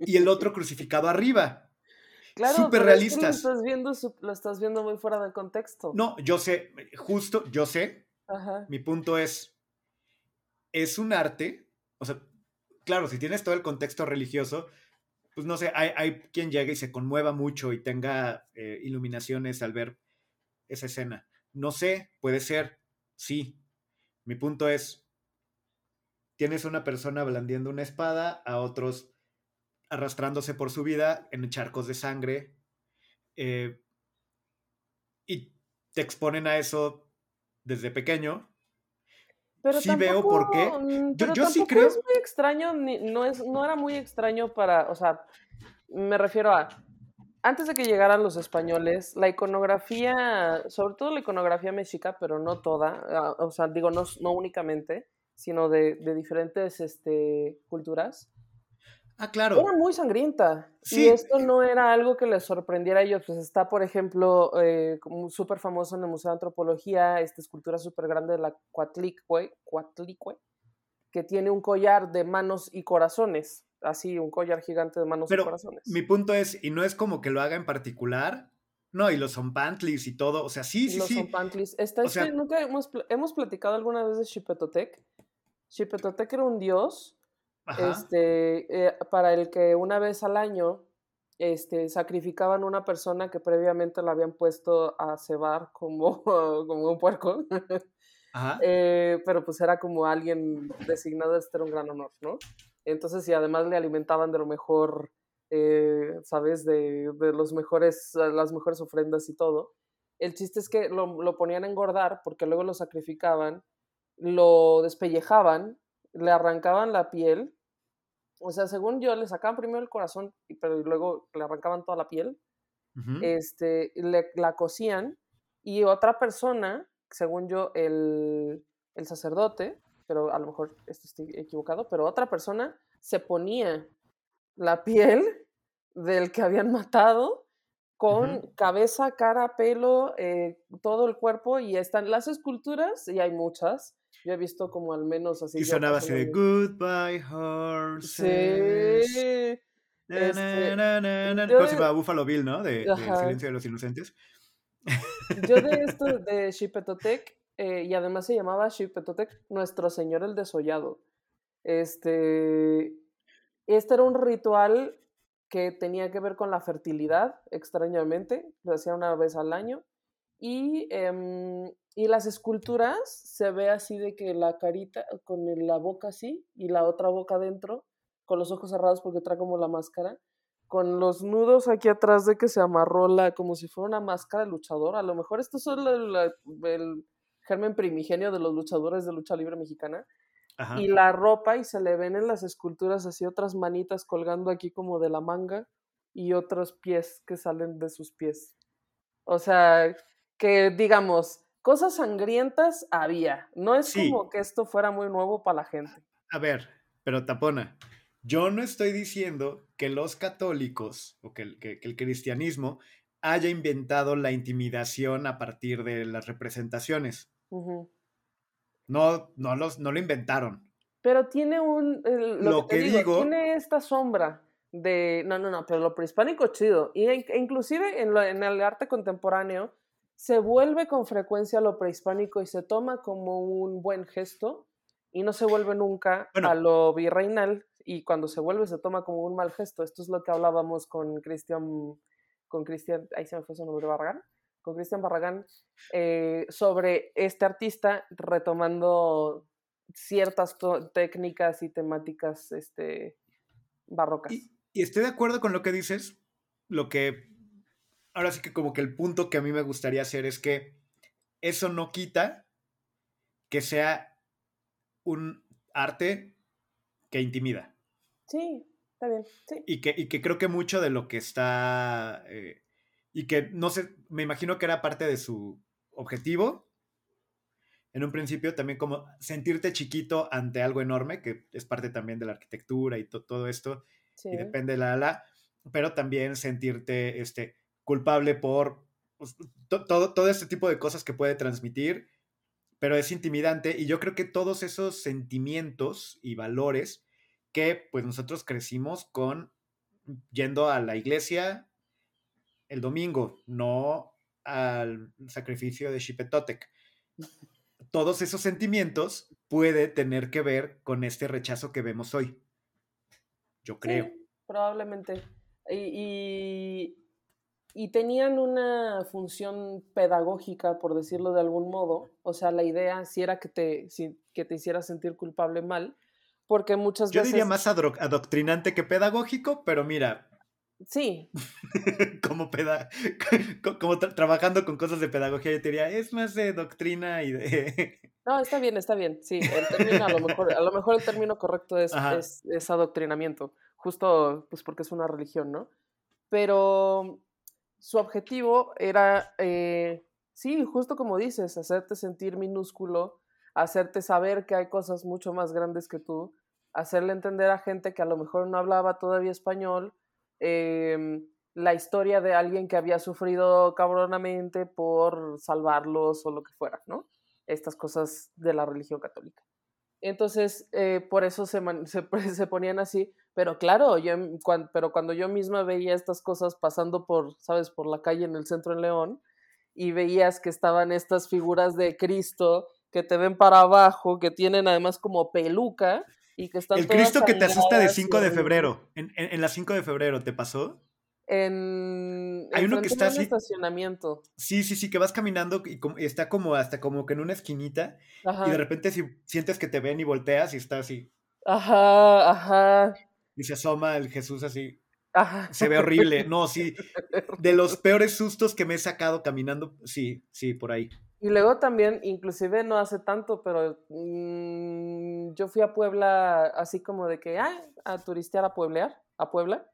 y el otro crucificado arriba. Claro, súper realistas. lo, estás viendo, lo estás viendo muy fuera de contexto. No, yo sé, justo, yo sé. Mi punto es, es un arte, o sea, claro, si tienes todo el contexto religioso, pues no sé, hay, quien llegue y se conmueva mucho y tenga eh, iluminaciones al ver esa escena. No sé, puede ser, sí. Mi punto es, tienes una persona blandiendo una espada, a otros arrastrándose por su vida en charcos de sangre, eh, y te exponen a eso desde pequeño, pero sí veo por qué. Mm, yo, sí creo. Es muy extraño, no, es, no era muy extraño para. O sea, me refiero a. Antes de que llegaran los españoles, la iconografía, sobre todo la iconografía mexica, pero no toda, ah, o sea, digo, no, no únicamente, sino de, de diferentes este, culturas, Ah, claro. Era muy sangrienta. Sí. Y esto no era algo que les sorprendiera a ellos. Pues está, por ejemplo, eh, súper famoso en el Museo de Antropología, esta escultura súper grande de la Cuatlicue, que tiene un collar de manos y corazones. Así, un collar gigante de manos y corazones. Mi punto es, y no es como que lo haga en particular, no, y los zompantlis y todo, o sea, sí, sí, los sí. Zompantlis. Está, nunca hemos, hemos platicado alguna vez de Xipetotec. Xipetotec era un dios este, eh, para el que una vez al año este, sacrificaban una persona que previamente la habían puesto a cebar como, como un puerco. Eh, pero pues era como alguien designado, este era un gran honor, ¿no? Entonces, y además le alimentaban de lo mejor, eh, ¿sabes? De, de, los mejores, las mejores ofrendas y todo. El chiste es que lo, lo ponían a engordar porque luego lo sacrificaban, lo despellejaban, le arrancaban la piel o sea, según yo, le sacaban primero el corazón, pero luego le arrancaban toda la piel, este, le, la cosían y otra persona, según yo, el, el sacerdote, pero a lo mejor estoy equivocado, pero otra persona se ponía la piel del que habían matado con cabeza, cara, pelo, eh, todo el cuerpo y están las esculturas, y hay muchas, yo he visto como al menos así. Y sonaba así de Goodbye Horses. Sí. Este, ¿Cómo se llama? Buffalo Bill, ¿no? De, de Silencio de los Inocentes. Yo de esto de Xipetotec, eh, y además se llamaba Xipetotec Nuestro Señor el Desollado. Este, este era un ritual que tenía que ver con la fertilidad, extrañamente, lo hacía una vez al año, y em, y las esculturas se ve así de que la carita con la boca así y la otra boca adentro, con los ojos cerrados porque trae como la máscara, con los nudos aquí atrás de que se amarró la, como si fuera una máscara de luchador. A lo mejor esto es el, germen primigenio de los luchadores de lucha libre mexicana. Y la ropa y se le ven en las esculturas así otras manitas colgando aquí como de la manga y otros pies que salen de sus pies. O sea, que digamos, cosas sangrientas había. No es como que esto fuera muy nuevo para la gente. A ver, pero Tapona, yo no estoy diciendo que los católicos o que, el cristianismo haya inventado la intimidación a partir de las representaciones. No, no, los, no lo inventaron. Pero tiene un. lo, que, digo, Tiene esta sombra de. No, no, no, pero lo prehispánico chido. Y e inclusive en, en el arte contemporáneo se vuelve con frecuencia lo prehispánico y se toma como un buen gesto y no se vuelve nunca a lo virreinal y cuando se vuelve se toma como un mal gesto. Esto es lo que hablábamos con Cristian, con Cristian, ahí se me fue su nombre, Barragán, con Cristian Barragán, eh, sobre este artista retomando ciertas técnicas y temáticas este, barrocas. y estoy de acuerdo con lo que dices, lo que ahora sí que como que el punto que a mí me gustaría hacer es que eso no quita que sea un arte que intimida. Sí, está bien. Y, que, que creo que mucho de lo que está... Eh, y que no sé, me imagino que era parte de su objetivo. En un principio también como sentirte chiquito ante algo enorme, que es parte también de la arquitectura y todo esto. Y depende de la, la, pero también sentirte este, culpable por pues, todo, todo este tipo de cosas que puede transmitir, pero es intimidante y yo creo que todos esos sentimientos y valores que pues nosotros crecimos con yendo a la iglesia el domingo, no al sacrificio de Xipetotec. Todos esos sentimientos puede tener que ver con este rechazo que vemos hoy. Yo creo. probablemente. y tenían una función pedagógica, por decirlo de algún modo. O sea, la idea sí era que te, que te hiciera sentir culpable mal, porque muchas Yo veces... Yo diría más adoctrinante que pedagógico, pero mira... Sí. como peda como trabajando con cosas de pedagogía, yo te diría, es más de doctrina y de... no, está bien, está bien, sí. El término, a, lo mejor, a lo mejor el término correcto es, es, es adoctrinamiento, justo pues porque es una religión, ¿no? Pero su objetivo era, eh, sí, justo como dices, hacerte sentir minúsculo, hacerte saber que hay cosas mucho más grandes que tú, hacerle entender a gente que a lo mejor no hablaba todavía español, em, la historia de alguien que había sufrido cabronamente por salvarlos o lo que fuera, ¿no? Estas cosas de la religión católica. Entonces, eh, por eso se, se, ponían así. Pero claro, yo, pero cuando yo misma veía estas cosas pasando por, ¿sabes?, por la calle en el centro en León, y veías que estaban estas figuras de Cristo que te ven para abajo, que tienen además como peluca, y que están... El Cristo que te asusta de 5 de febrero, en, en, en la 5 de febrero, ¿te pasó? en, Hay uno que está así. estacionamiento. Sí, sí, sí, que vas caminando y, está como hasta como que en una esquinita y de repente si sientes que te ven y volteas y está así. Ajá, ajá. Y se asoma el Jesús así. Ajá. Se ve horrible. No, sí. De los peores sustos que me he sacado caminando, sí, sí, por ahí. Y luego también, inclusive no hace tanto, pero mm, yo fui a Puebla así como de que, ah, a turistear a Pueblear, a Puebla.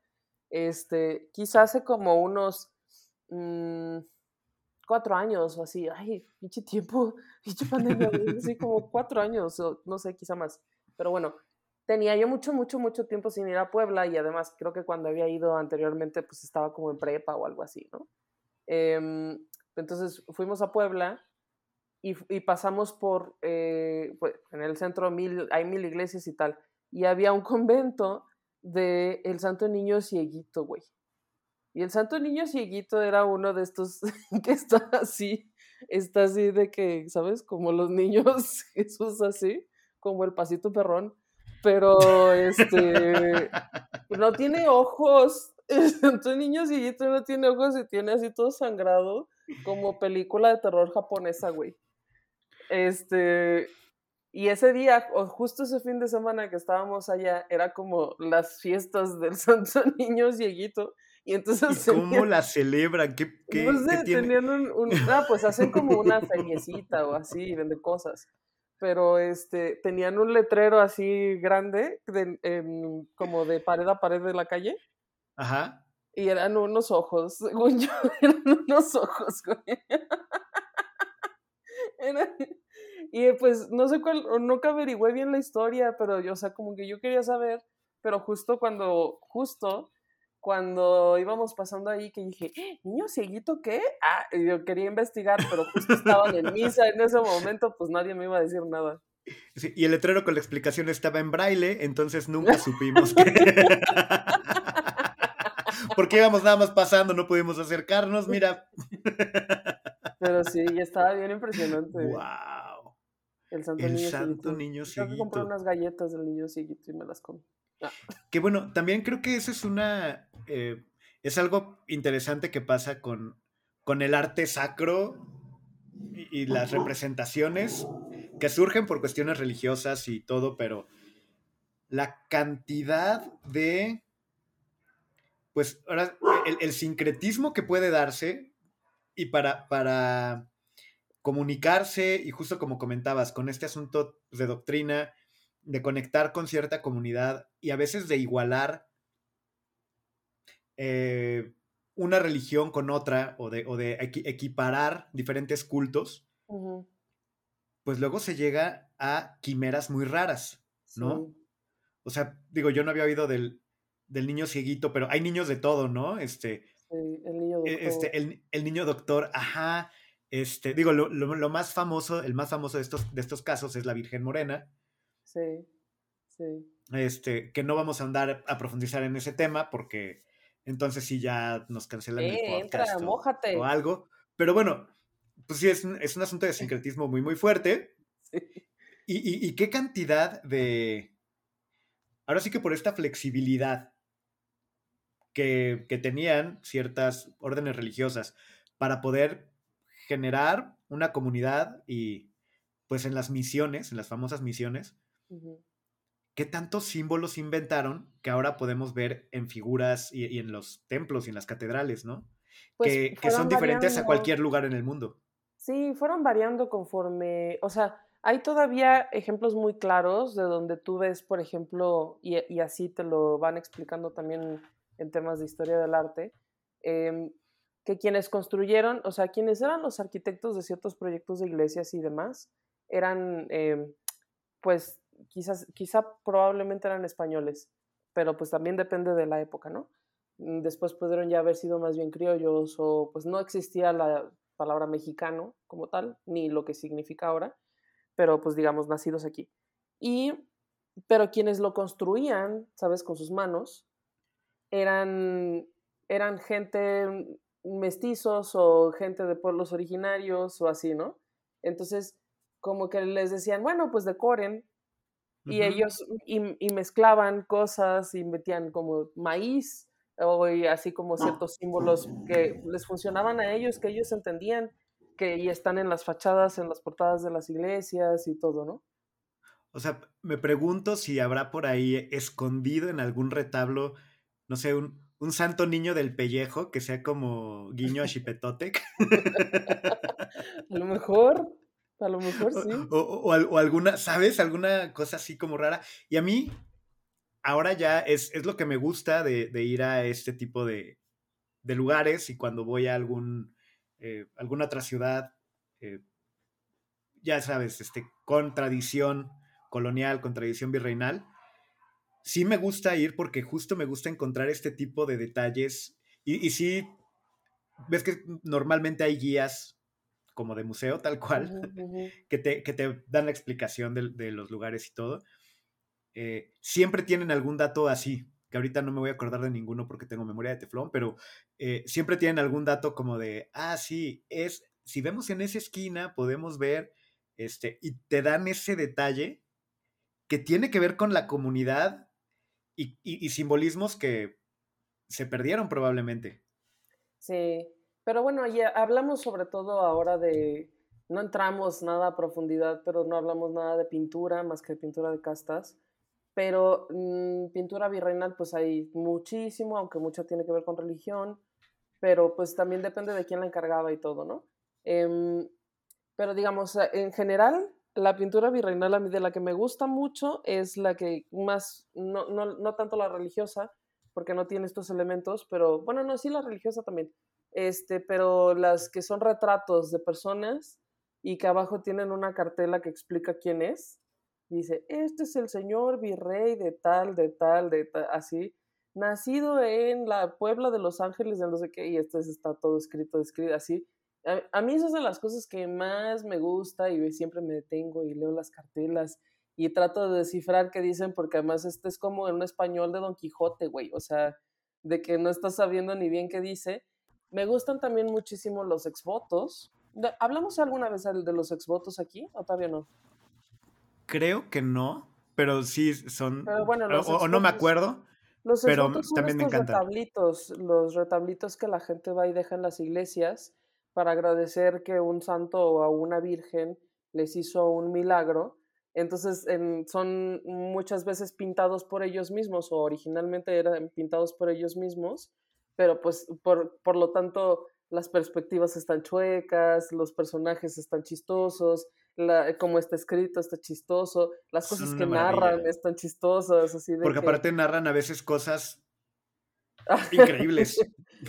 Este, quizás hace como unos mm, cuatro años o así, ay, pinche tiempo, pinche pandemia, así como cuatro años, o no sé, quizá más. Pero bueno, tenía yo mucho, mucho, mucho tiempo sin ir a Puebla y además creo que cuando había ido anteriormente, pues estaba como en prepa o algo así, ¿no? Em, entonces fuimos a Puebla y, pasamos por, eh, pues, en el centro mil, hay mil iglesias y tal, y había un convento de El Santo Niño Cieguito, güey. Y el Santo Niño Cieguito era uno de estos que está así, está así de que, ¿sabes? Como los niños Jesús así, como el pasito perrón, pero este, no tiene ojos. El Santo Niño Cieguito no tiene ojos y tiene así todo sangrado, como película de terror japonesa, güey. Este, y ese día, o justo ese fin de semana que estábamos allá, era como las fiestas del Santo Niño Cieguito. Y entonces. ¿Y ¿Cómo la celebran? ¿Qué, qué, no sé, tenían un, Ah, pues hacen como una feriecita o así, vende cosas. Pero este, tenían un letrero así grande, como de pared a pared de la calle. Ajá. Y eran unos ojos, según yo, eran unos ojos, güey. Eran, y pues no sé cuál, nunca averigüé bien la historia, pero yo, o sea, como que yo quería saber, pero justo cuando, justo cuando íbamos pasando ahí que dije, ¡Eh, niño cieguito, ¿qué? Ah, yo quería investigar, pero justo estaban en misa en ese momento, pues nadie me iba a decir nada. y el letrero con la explicación estaba en braille, entonces nunca supimos que... Porque íbamos nada más pasando, no pudimos acercarnos, mira. Pero sí, estaba bien impresionante. ¡Wow! El Santo El Niño Santo Cieguito. Niño que compré Cieguito. unas galletas del niño cieguito y me las comí. Ah, Que bueno, también creo que eso es una. eh, es algo interesante que pasa con, con el arte sacro y, y las representaciones que surgen por cuestiones religiosas y todo, pero la cantidad de. Pues ahora, el, el sincretismo que puede darse y para, para comunicarse, y justo como comentabas, con este asunto de doctrina, de conectar con cierta comunidad y a veces de igualar eh, una religión con otra o de, o de equi- equiparar diferentes cultos, pues luego se llega a quimeras muy raras, ¿no? sí. O sea, digo, yo no había oído del, del niño cieguito, pero hay niños de todo, ¿no? Este, Sí, el niño e- doctor. este, el, el niño doctor, ajá. Este, digo, lo, lo- lo más famoso, el más famoso de estos, de estos casos es la Virgen Morena, Sí, sí. este, que no vamos a andar a profundizar en ese tema porque entonces sí ya nos cancelan el Eh, entra, podcast o, algo. Pero bueno, pues sí, es un, es un asunto de sincretismo muy, muy fuerte. Sí. Y, y- y qué cantidad de... Ahora sí que por esta flexibilidad que, que tenían ciertas órdenes religiosas para poder generar una comunidad y pues en las misiones, en las famosas misiones, Qué tantos símbolos inventaron que ahora podemos ver en figuras y, y en los templos y en las catedrales, ¿no? Pues que, que son diferentes a cualquier lugar en el mundo. Sí, fueron variando conforme, o sea, hay todavía ejemplos muy claros de donde tú ves, por ejemplo, y, y así te lo van explicando también en temas de historia del arte, em, que quienes construyeron, o sea, quienes eran los arquitectos de ciertos proyectos de iglesias y demás, eran, em, pues, quizás, quizá probablemente eran españoles, pero pues también depende de la época, ¿no? Mm, Después pudieron ya haber sido más bien criollos o pues no existía la palabra mexicano como tal, ni lo que significa ahora, pero pues digamos nacidos aquí. Y, pero quienes lo construían, ¿sabes? Con sus manos, eran, eran gente mestizos o gente de pueblos originarios o así, ¿no? Entonces, como que les decían, bueno, pues decoren, y ellos y, y mezclaban cosas y metían como maíz o y así como ciertos símbolos que les funcionaban a ellos, que ellos entendían que y están en las fachadas, en las portadas de las iglesias y todo, ¿no? O sea, me pregunto si habrá por ahí escondido en algún retablo, no sé, un, un santo niño del pellejo que sea como guiño a Xipetotec. A lo mejor, a lo mejor sí. o- o al- o alguna, ¿sabes? Alguna cosa así como rara. Y a mí, ahora ya es, es lo que me gusta de, de ir a este tipo de, de lugares y cuando voy a algún, eh, alguna otra ciudad, eh, ya sabes, este, con tradición colonial, con tradición virreinal, sí me gusta ir porque justo me gusta encontrar este tipo de detalles y, y sí, ves que normalmente hay guías como de museo, tal cual, que te, que te dan la explicación de, de los lugares y todo. Eh, siempre tienen algún dato así, que ahorita no me voy a acordar de ninguno porque tengo memoria de teflón, pero eh, siempre tienen algún dato como de, ah, sí, es, si vemos en esa esquina, podemos ver, este, y te dan ese detalle que tiene que ver con la comunidad y, y- y simbolismos que se perdieron probablemente. Sí, pero bueno, ya hablamos sobre todo ahora de, no entramos nada a profundidad, pero no hablamos nada de pintura más que pintura de castas, pero mm, pintura virreinal pues hay muchísimo, aunque mucho tiene que ver con religión, pero pues también depende de quién la encargaba y todo, ¿no? Em, pero digamos, eh, en general, la pintura virreinal a mí de la que me gusta mucho es la que más, no, no, no tanto la religiosa, porque no tiene estos elementos, pero bueno, no, sí la religiosa también, este, pero las que son retratos de personas y que abajo tienen una cartela que explica quién es, y dice, este es el señor virrey de tal, de tal, de tal, así, nacido en la Puebla de Los Ángeles, de no sé qué, y este está todo escrito, escrito así. A, mí esas son las cosas que más me gusta y siempre me detengo y leo las cartelas y trato de descifrar qué dicen porque además este es como en un español de Don Quijote, güey, o sea, de que no estás sabiendo ni bien qué dice. Me gustan también muchísimo los exvotos. ¿Hablamos alguna vez de los exvotos aquí o todavía no? Creo que no, pero sí son... bueno, o, no me acuerdo. Los pero también me encantan. Retablitos, los retablitos que la gente va y deja en las iglesias para agradecer que un santo o una virgen les hizo un milagro. Entonces son muchas veces pintados por ellos mismos o originalmente eran pintados por ellos mismos, pero pues por, por lo tanto las perspectivas están chuecas, los personajes están chistosos, la, como está escrito está chistoso, las cosas que narran están chistosas, así de Porque aparte narran a veces cosas increíbles.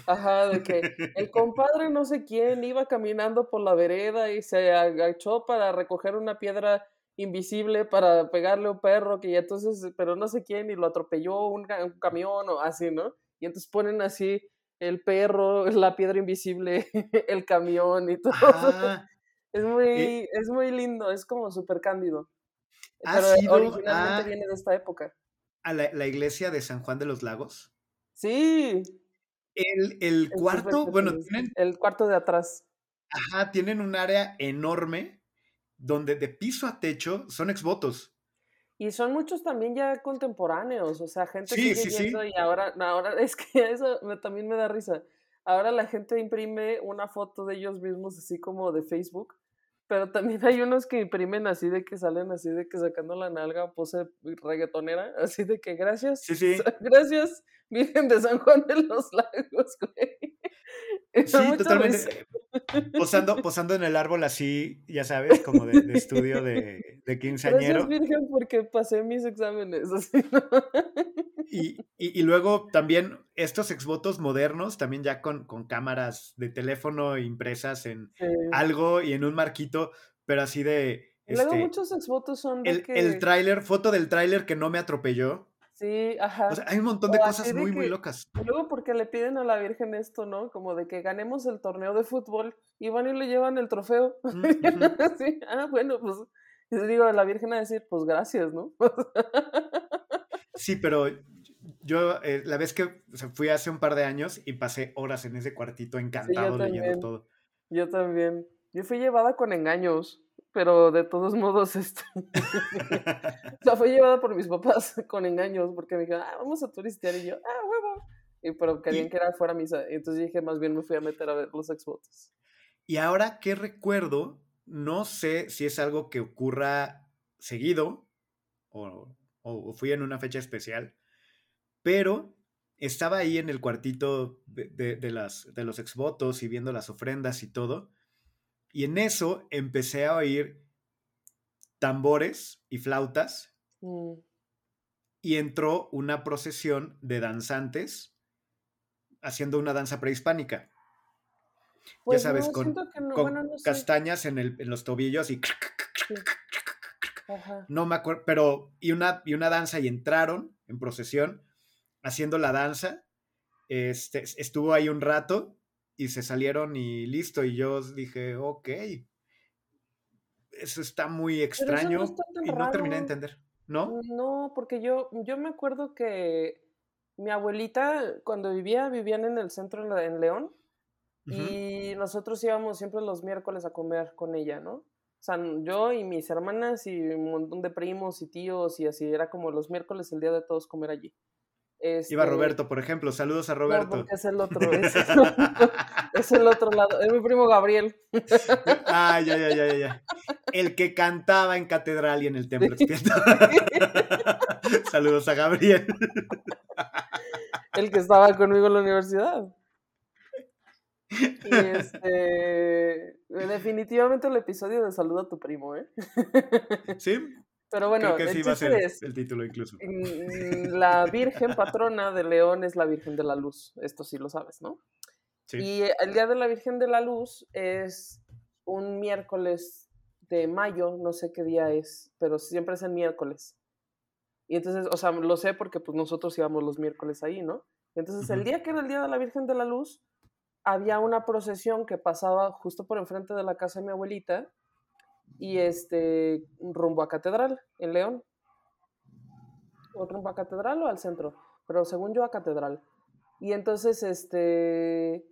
Ajá, de que el compadre no sé quién iba caminando por la vereda y se agachó para recoger una piedra invisible para pegarle a un perro que ya entonces, pero no sé quién y lo atropelló un, un camión o así, ¿no? Y entonces ponen así el perro, la piedra invisible, el camión y todo. Es muy, es muy lindo, es como súper cándido. Pero originalmente viene de esta época. ¿A la, iglesia de San Juan de los Lagos? Sí. El, cuarto, bueno, tienen... El cuarto de atrás. Ajá, tienen un área enorme donde de piso a techo son exvotos. Y son muchos también ya contemporáneos, o sea, gente que sigue y ahora, ahora es que eso también me da risa. Ahora la gente imprime una foto de ellos mismos así como de Facebook, pero también hay unos que imprimen así de que salen así de que sacando la nalga pose reggaetonera, así de que gracias, sí, sí. gracias Virgen de San Juan de los Lagos, güey. Sí, totalmente. Posando, posando en el árbol así, ya sabes, como de, estudio de, de quinceañero. Gracias, Virgen, porque pasé mis exámenes. Así, y, y, luego también estos exvotos modernos, también ya con, con cámaras de teléfono impresas en algo y en un marquito, pero así de... luego este, muchos exvotos son de el, El tráiler, foto del tráiler que no me atropelló. Sí, ajá. O sea, hay un montón de cosas muy, muy locas. Luego porque le piden a la Virgen esto, ¿no? Como de que ganemos el torneo de fútbol y van y le llevan el trofeo. sí. Ah, bueno, pues digo a la Virgen a decir, pues gracias, ¿no? sí, pero yo eh, la vez que fui hace un par de años y pasé horas en ese cuartito encantado leyendo todo. Yo también. Yo fui llevada con engaños pero de todos modos, este, o sea, fue llevada por mis papás con engaños, porque me dijeron, ah, vamos a turistear, y yo, ah, huevo, y pero querían que era fuera misa, entonces dije, más bien me fui a meter a ver los exvotos. Y ahora ¿qué recuerdo, no sé si es algo que ocurra seguido, o, o fui en una fecha especial, pero estaba ahí en el cuartito de, de, de, las, de los exvotos y viendo las ofrendas y todo, y en eso empecé a oír tambores y flautas. Mm. Y entró una procesión de danzantes haciendo una danza prehispánica. ya pues sabes, con, castañas en, el, en, los tobillos y... No me acuerdo, pero y una, y una danza y entraron en procesión haciendo la danza. Este, estuvo ahí un rato y se salieron y listo. Y yo dije, ok, eso está muy extraño y no terminé de entender, ¿no? No, porque yo, yo me acuerdo que mi abuelita, cuando vivía, vivían en el centro en León y nosotros íbamos siempre los miércoles a comer con ella, ¿no? O sea, yo y mis hermanas y un montón de primos y tíos y así, era como los miércoles el día de todos comer allí. Iba este Roberto, por ejemplo. Saludos a Roberto. es el otro. Es el otro, lado. Es mi primo Gabriel. Ah, ya, ya, ya, ya. El que cantaba en catedral y en el templo. Saludos a Gabriel. El que estaba conmigo en la universidad. Y este. Definitivamente el episodio de Saluda a tu primo, ¿eh? Sí, pero bueno, Creo que sí va a ser el título incluso. La Virgen patrona de León es la Virgen de la Luz. Esto sí lo sabes, ¿no? Sí. Y el Día de la Virgen de la Luz es un miércoles de mayo, no sé qué día es, pero siempre es el miércoles. Y entonces, o sea, lo sé porque pues nosotros íbamos los miércoles ahí, ¿no? Entonces, el día que era el Día de la Virgen de la Luz, había una procesión que pasaba justo por enfrente de la casa de mi abuelita y este rumbo a Catedral en León. O rumbo a Catedral o al centro, pero según yo a Catedral. Y entonces este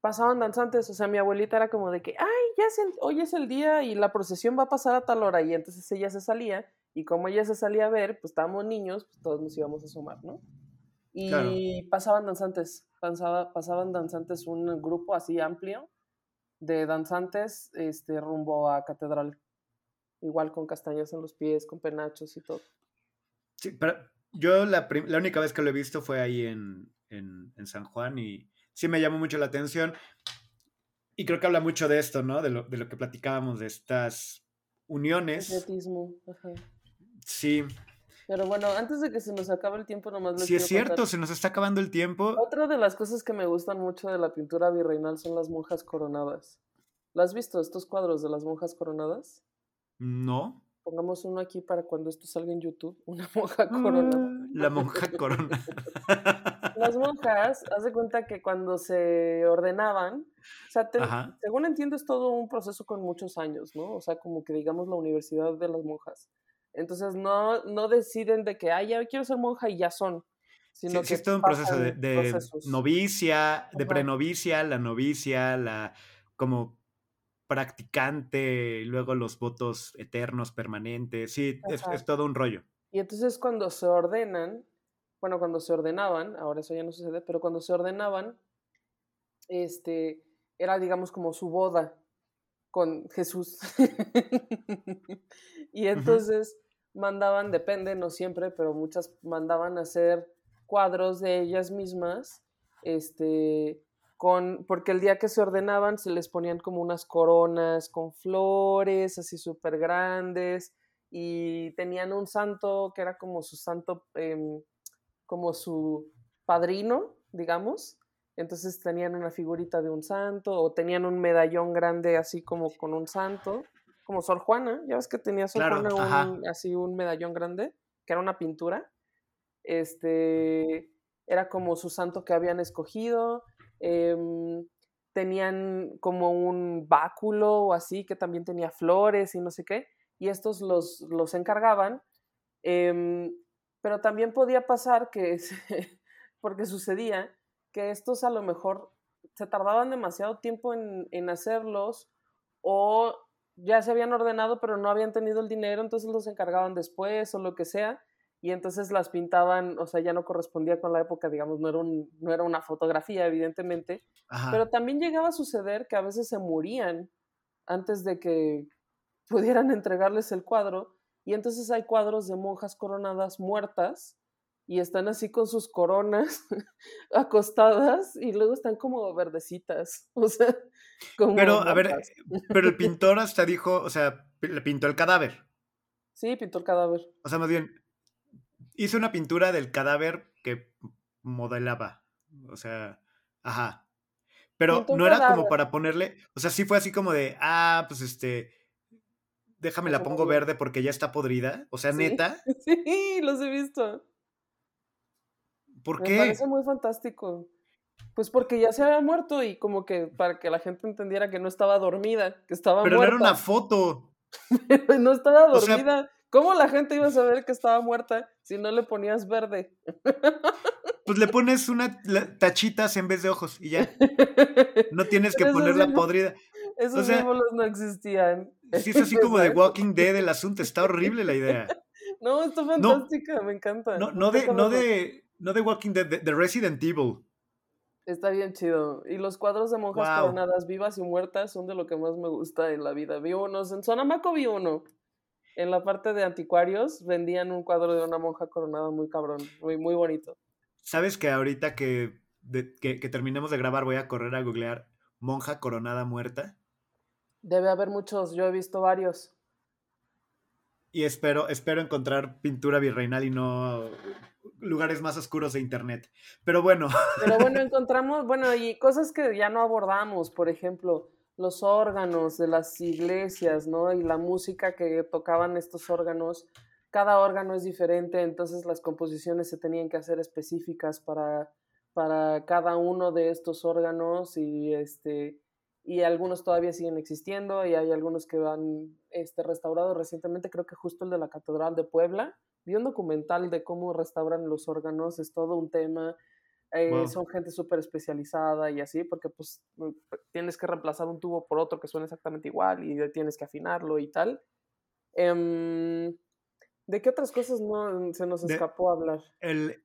pasaban danzantes, o sea, mi abuelita era como de que, ay, ya es el, hoy es el día y la procesión va a pasar a tal hora y entonces ella se salía y como ella se salía a ver, pues estábamos niños, pues todos nos íbamos a sumar, ¿no? Y pasaban danzantes, pasaba, pasaban danzantes, un grupo así amplio de danzantes este, rumbo a catedral. Igual con castañas en los pies, con penachos y todo. Sí, pero yo la, la única vez que lo he visto fue ahí en, en, en, San Juan y sí me llamó mucho la atención. Y creo que habla mucho de esto, ¿no? De lo, de lo que platicábamos, de estas uniones. Ajá. Sí, pero bueno, antes de que se nos acabe el tiempo, nomás les Sí, es cierto, se nos está acabando el tiempo. Otra de las cosas que me gustan mucho de la pintura virreinal son las monjas coronadas. ¿Lo has visto, estos cuadros de las monjas coronadas? No. Pongamos uno aquí para cuando esto salga en YouTube. Una monja coronada. Mm, la monja coronada. las monjas, haz de cuenta que cuando se ordenaban, o sea, según entiendo es todo un proceso con muchos años, ¿no? O sea, como que digamos la universidad de las monjas. Entonces no, no deciden de que, ay, ya quiero ser monja y ya son. Sino que es todo un proceso de, novicia, de prenovicia, la novicia, la como practicante, luego los votos eternos, permanentes. Sí, es, es, todo un rollo. Y entonces cuando se ordenan, bueno, cuando se ordenaban, ahora eso ya no sucede, pero cuando se ordenaban, este, era digamos como su boda con Jesús. y entonces mandaban, depende, no siempre, pero muchas mandaban a hacer cuadros de ellas mismas, este, con, porque el día que se ordenaban se les ponían como unas coronas con flores, así súper grandes, y tenían un santo que era como su santo, em, como su padrino, digamos, entonces tenían una figurita de un santo o tenían un medallón grande así como con un santo como Sor Juana, ya ves que tenía Sor Juana así un medallón grande, que era una pintura. Este, era como su santo que habían escogido. Em, tenían como un báculo o así, que también tenía flores y no sé qué, y estos los, los encargaban. Em, pero también podía pasar que, porque sucedía, que estos a lo mejor se tardaban demasiado tiempo en, en hacerlos o ya se habían ordenado, pero no habían tenido el dinero, entonces los encargaban después o lo que sea, y entonces las pintaban, o sea, ya no correspondía con la época, digamos, no era, un, no era una fotografía, evidentemente, pero también llegaba a suceder que a veces se morían antes de que pudieran entregarles el cuadro, y entonces hay cuadros de monjas coronadas muertas, y están así con sus coronas acostadas y luego están como verdecitas, o sea, pero, a ver, pero el pintor hasta dijo, o sea, le pintó el cadáver. Sí, pintó el cadáver. O sea, más bien, hizo una pintura del cadáver que modelaba. O sea, ajá. Pero no era como para ponerle, o sea, sí fue así como de, ah, pues este, déjame la pongo verde porque ya está podrida. O sea, neta. Sí, los he visto. ¿Por qué? Me parece muy fantástico. Pues porque ya se había muerto y como que para que la gente entendiera que no estaba dormida, que estaba Pero muerta. Pero no era una foto. no estaba dormida. ¿Cómo la gente iba a saber que estaba muerta si no le ponías verde? pues le pones una tachitas en vez de ojos y ya. No tienes que ponerla podrida. Esos símbolos no existían. Sí, es así como de Walking Dead el asunto. Está horrible la idea. No, está fantástica, me encanta. No, no, de, no, de, no de Walking Dead, de Resident Evil. Está bien chido. Y los cuadros de monjas coronadas vivas y muertas son de lo que más me gusta en la vida. Vi unos, en Sonamaco vi uno. En la parte de anticuarios vendían un cuadro de una monja coronada muy cabrón, muy, muy bonito. ¿Sabes que ahorita que, que, terminemos de grabar voy a correr a googlear monja coronada muerta? Debe haber muchos, yo he visto varios. Y espero, espero encontrar pintura virreinal y no lugares más oscuros de internet. Pero bueno. Pero bueno, encontramos, bueno, y cosas que ya no abordamos, por ejemplo, los órganos de las iglesias, ¿no? Y la música que tocaban estos órganos. Cada órgano es diferente, entonces las composiciones se tenían que hacer específicas para, para cada uno de estos órganos y este y algunos todavía siguen existiendo y hay algunos que han este, restaurado recientemente, creo que justo el de la Catedral de Puebla. Vi un documental de cómo restauran los órganos, es todo un tema. Eh, son gente súper especializada y así, porque pues mm, tienes que reemplazar un tubo por otro que suena exactamente igual y tienes que afinarlo y tal. Em, ¿De qué otras cosas no se nos escapó hablar? El,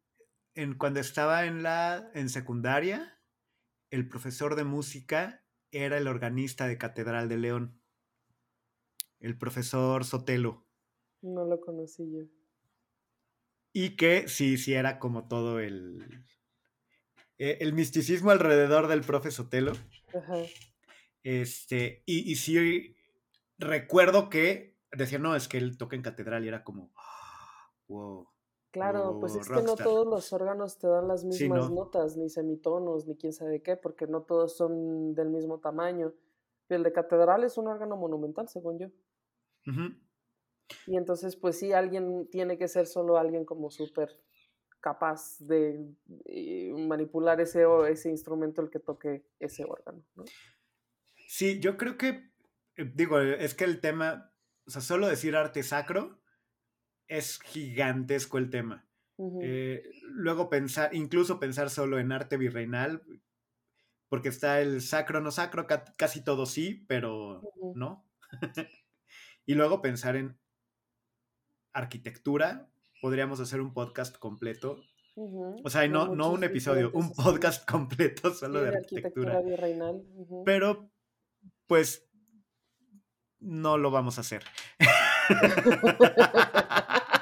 en, cuando estaba en la en secundaria, el profesor de música era el organista de Catedral de León, el profesor Sotelo. No lo conocí yo. Y que sí, sí era como todo el, e, el misticismo alrededor del profe Sotelo. Ajá. Este, y, y sí recuerdo que decía, no, es que él toca en catedral y era como, wow. Claro, pues es que no todos los órganos te dan las mismas notas, ni semitonos, ni quién sabe qué, porque no todos son del mismo tamaño. el de catedral es un órgano monumental, según yo. Y entonces, pues sí, alguien tiene que ser solo alguien como súper capaz de eh, manipular ese, ese instrumento el que toque ese órgano. ¿no? Sí, yo creo que, eh, digo, es que el tema, o sea, solo decir arte sacro es gigantesco el tema. Eh, luego pensar, incluso pensar solo en arte virreinal, porque está el sacro, no sacro, casi todo sí, pero no. y luego pensar en arquitectura, podríamos hacer un podcast completo. O sea, no, no un episodio, un podcast completo solo de, arquitectura. Pero, pues, no lo vamos a hacer.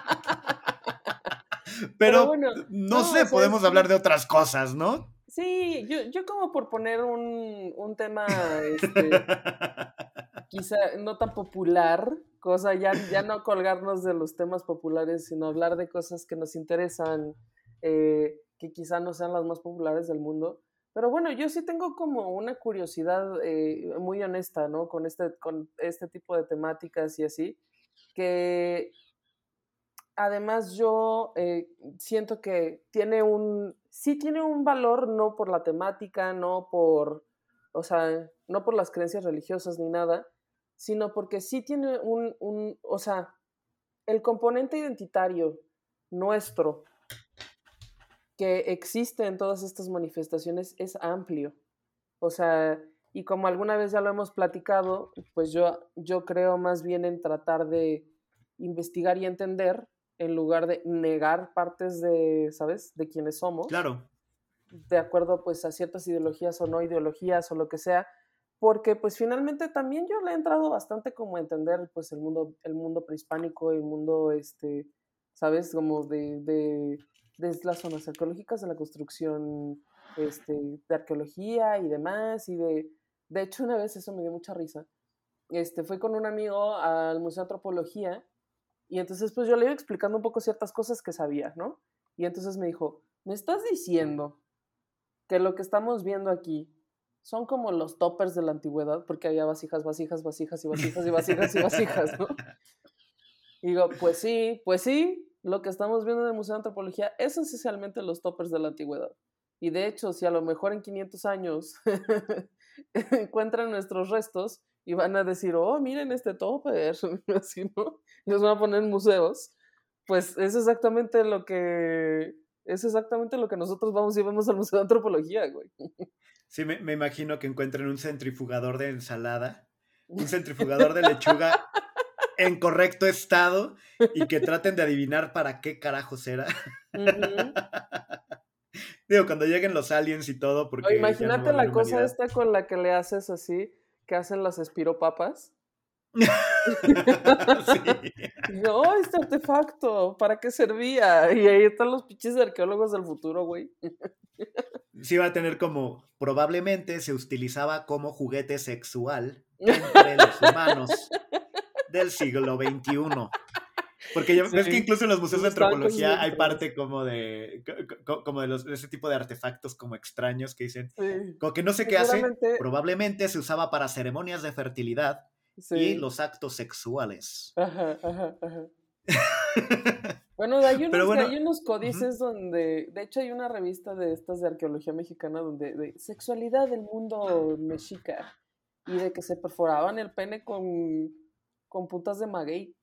Pero, no, sé, podemos hablar de otras cosas, ¿no? Sí, yo, yo como por poner un, un tema este, quizá no tan popular, cosa ya, ya no colgarnos de los temas populares, sino hablar de cosas que nos interesan, eh, que quizá no sean las más populares del mundo. Pero bueno, yo sí tengo como una curiosidad eh, muy honesta, ¿no? Con este, con este tipo de temáticas y así, que además yo eh, siento que tiene un, sí tiene un valor, no por la temática, no por, o sea, no por las creencias religiosas ni nada, sino porque sí tiene un, un o sea, el componente identitario nuestro que existe en todas estas manifestaciones es amplio. O sea, y como alguna vez ya lo hemos platicado, pues yo, yo creo más bien en tratar de investigar y entender en lugar de negar partes de, ¿sabes?, de quienes somos. Claro. De acuerdo, pues, a ciertas ideologías o no ideologías o lo que sea, porque, pues, finalmente también yo le he entrado bastante como a entender, pues, el mundo, el mundo prehispánico, el mundo, este, ¿sabes?, como de, de, de las zonas arqueológicas, de la construcción, este, de arqueología y demás, y de, de hecho, una vez eso me dio mucha risa. Este, fui con un amigo al Museo de Antropología y entonces pues yo le iba explicando un poco ciertas cosas que sabía, ¿no? Y entonces me dijo, ¿me estás diciendo que lo que estamos viendo aquí son como los toppers de la antigüedad? Porque había vasijas, vasijas, vasijas y vasijas y vasijas y vasijas, ¿no? Y digo, pues sí, pues sí, lo que estamos viendo en el Museo de Antropología es esencialmente los toppers de la antigüedad. Y de hecho, si a lo mejor en 500 años encuentran nuestros restos, y van a decir, oh, miren este topper, así, ¿no? Y los van a poner en museos. Pues es exactamente lo que es exactamente lo que nosotros vamos y vemos al Museo de Antropología, güey. Sí, me, me imagino que encuentren un centrifugador de ensalada, un centrifugador de lechuga en correcto estado y que traten de adivinar para qué carajos era. Digo, cuando lleguen los aliens y todo, porque... imagínate la cosa esta con la que le haces así que hacen las espiropapas. No, este artefacto, ¿para qué servía? Y ahí están los pinches arqueólogos del futuro, güey. Sí, va a tener como, probablemente se utilizaba como juguete sexual entre los humanos del siglo XXI. Porque yo, ves que incluso en los museos de antropología hay parte como de, como de, los, ese tipo de artefactos como extraños que dicen, como que no sé qué hace, probablemente se usaba para ceremonias de fertilidad y los actos sexuales. Ajá, ajá, ajá. Bueno, hay unos, códices donde, de hecho hay una revista de estas de arqueología mexicana donde de sexualidad del mundo mexica y de que se perforaban el pene con, con puntas de maguey.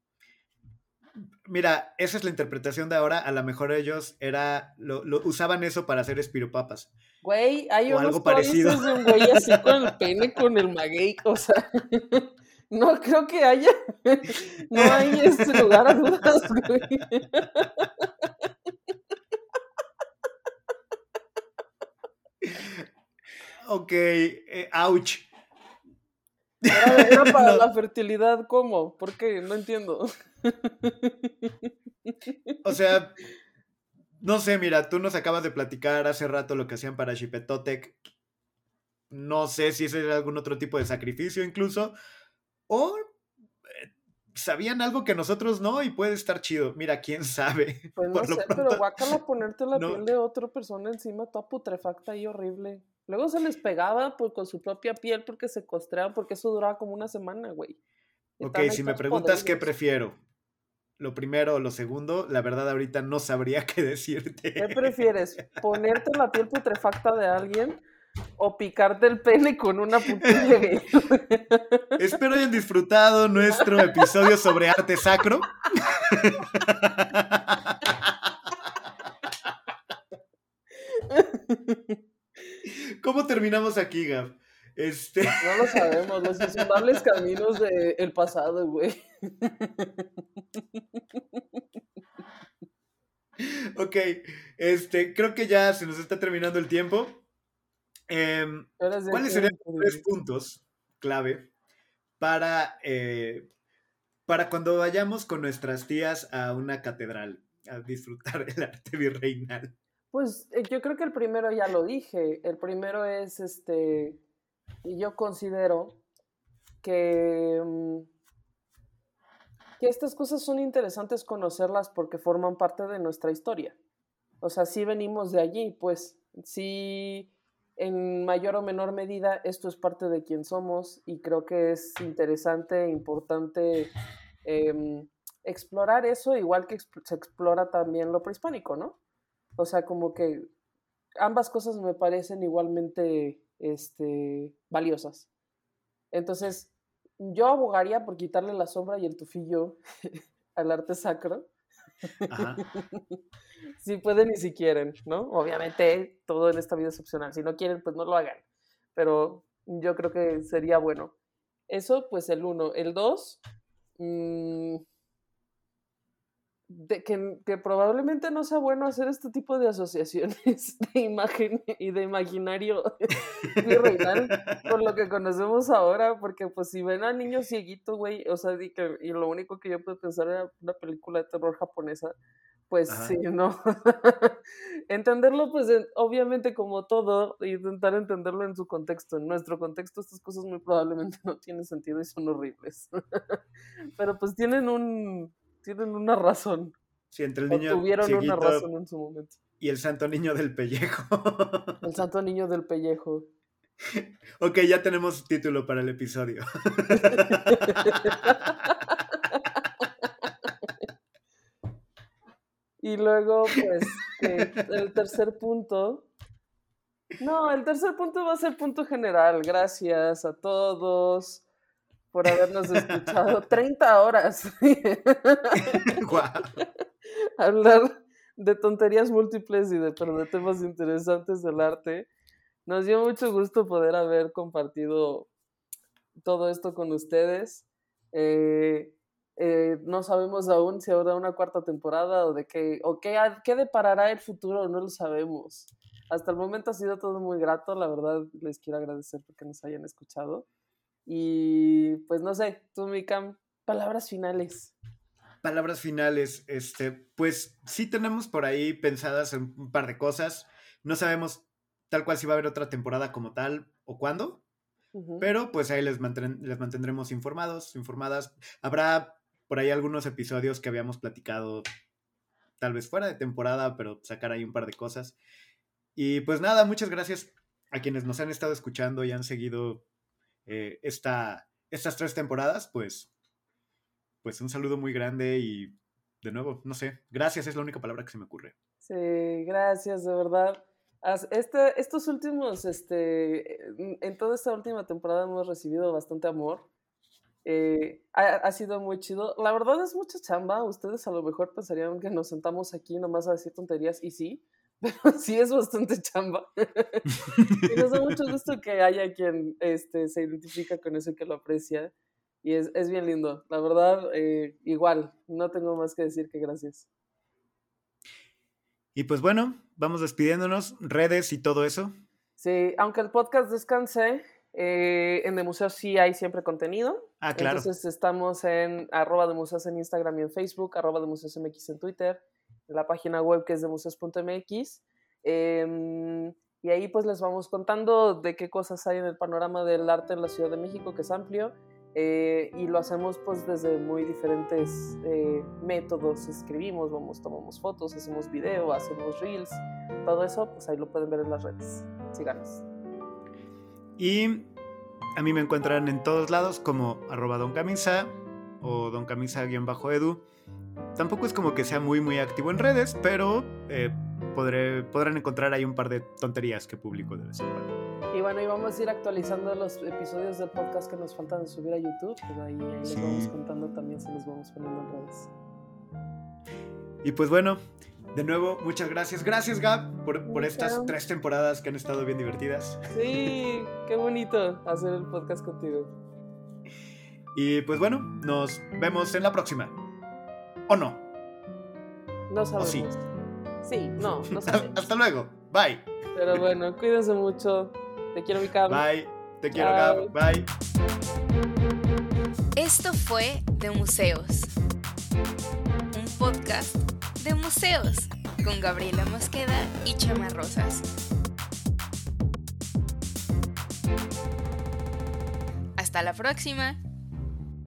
Mira, esa es la interpretación de ahora. A lo mejor ellos era lo, usaban eso para hacer espiropapas. Güey, hay unos algo parecido. de un güey así con el pene con el maguey, o sea, no creo que haya, no hay este lugar a dudas, güey. Ok, eh, ouch. Era, para la fertilidad, ¿cómo? ¿Por qué? No entiendo. O sea, no sé, mira, tú nos acabas de platicar hace rato lo que hacían para Shipetotec. No sé si ese era algún otro tipo de sacrificio incluso. O eh, sabían algo que nosotros no y puede estar chido. Mira, quién sabe. Pues no sé, pero guácala ponerte la piel de otra persona encima, toda putrefacta y horrible. Luego se les pegaba pues, con su propia piel porque se costreaban, porque eso duraba como una semana, güey. Ok, si me preguntas qué prefiero, lo primero o lo segundo, la verdad ahorita no sabría qué decirte. ¿Qué prefieres? ¿Ponerte la piel putrefacta de alguien o picarte el pene con una putilla Espero hayan disfrutado nuestro episodio sobre arte sacro. ¿Cómo terminamos aquí, Gab? Este... No lo sabemos, los insonables caminos del pasado, güey. Ok, este, creo que ya se nos está terminando el tiempo. Em, ¿Cuáles serían los tres puntos clave para, eh, para cuando vayamos con nuestras tías a una catedral a disfrutar el arte virreinal? Pues eh, yo creo que el primero ya lo dije. El primero es este y yo considero que, mm, que estas cosas son interesantes conocerlas porque forman parte de nuestra historia. O sea, sí venimos de allí, pues sí, en mayor o menor medida esto es parte de quien somos y creo que es interesante e importante em, explorar eso, igual que se explora también lo prehispánico, ¿no? O sea, como que ambas cosas me parecen igualmente este, valiosas. Entonces, yo abogaría por quitarle la sombra y el tufillo al arte sacro. Si pueden y si quieren, ¿no? Obviamente todo en esta vida es opcional. Si no quieren, pues no lo hagan. Pero yo creo que sería bueno. Eso, pues el uno. El dos, mmm, de que, que, probablemente no sea bueno hacer este tipo de asociaciones de imagen y de imaginario virreinal con lo que conocemos ahora, porque pues si ven a niños cieguitos, güey, o sea, y, que, y, lo único que yo puedo pensar era una película de terror japonesa, pues sí, no. Entenderlo, pues obviamente como todo, intentar entenderlo en su contexto. En nuestro contexto estas cosas muy probablemente no tienen sentido y son horribles. Pero pues tienen un tienen una razón. Sí, entre el niño. tuvieron una razón en su momento. Y el santo niño del pellejo. el santo niño del pellejo. Ok, ya tenemos título para el episodio. y luego, pues, el tercer punto. No, el tercer punto va a ser punto general. Gracias a todos por habernos escuchado 30 horas. Hablar de tonterías múltiples y de, de temas interesantes del arte. Nos dio mucho gusto poder haber compartido todo esto con ustedes. Eh, eh, no sabemos aún si habrá una cuarta temporada o de qué, o qué, qué deparará el futuro, no lo sabemos. Hasta el momento ha sido todo muy grato, la verdad les quiero agradecer porque nos hayan escuchado. Y pues no sé, tú, Mikam, palabras finales. Palabras finales, este, pues sí tenemos por ahí pensadas un par de cosas. No sabemos tal cual si va a haber otra temporada como tal o cuándo, pero pues ahí les, les mantendremos informados, informadas. Habrá por ahí algunos episodios que habíamos platicado, tal vez fuera de temporada, pero sacar ahí un par de cosas. Y pues nada, muchas gracias a quienes nos han estado escuchando y han seguido eh, esta, estas tres temporadas, pues, pues un saludo muy grande y de nuevo, no sé, gracias es la única palabra que se me ocurre. Sí, gracias, de verdad. Este, estos últimos, este, en toda esta última temporada hemos recibido bastante amor. Eh, ha, sido muy chido. La verdad es mucha chamba. Ustedes a lo mejor pensarían que nos sentamos aquí nomás a decir tonterías y sí, pero sí es bastante chamba. y nos da mucho gusto que haya quien este, se identifica con eso y que lo aprecia. Y es, es bien lindo. La verdad, eh, igual, no tengo más que decir que gracias. Y pues bueno, vamos despidiéndonos, redes y todo eso. Sí, aunque el podcast descanse, eh, en The Museo sí hay siempre contenido. Ah, claro. Entonces estamos en arroba de museos en Instagram y en Facebook, arroba de museos MX en Twitter, la página web que es de museos.mx. Em, y ahí pues les vamos contando de qué cosas hay en el panorama del arte en la Ciudad de México, que es amplio. Eh, y lo hacemos pues desde muy diferentes eh, métodos. Escribimos, vamos, tomamos fotos, hacemos video, hacemos reels, todo eso, pues ahí lo pueden ver en las redes. Síganos. Y a mí me encuentran en todos lados como arroba o Don Camisa-edu. Tampoco es como que sea muy muy activo en redes, pero eh, podré, podrán encontrar ahí un par de tonterías que publico de vez en cuando. Y bueno, y vamos a ir actualizando los episodios del podcast que nos faltan de subir a YouTube, pero ahí, les vamos contando también, se los vamos poniendo en redes. Y pues bueno, de nuevo, muchas gracias. Gracias, Gab, por, por, estas tres temporadas que han estado bien divertidas. Sí, qué bonito hacer el podcast contigo. Y pues bueno, nos vemos en la próxima. ¿O no? No sabemos. sí? Sí, no, no sabemos. Hasta luego. Bye. Pero bueno, cuídense mucho. Te quiero, mi Gab. Bye. Te quiero, Gab. Bye. Esto fue De Museos. Un podcast de museos con Gabriela Mosqueda y Chama Rosas. Hasta la próxima.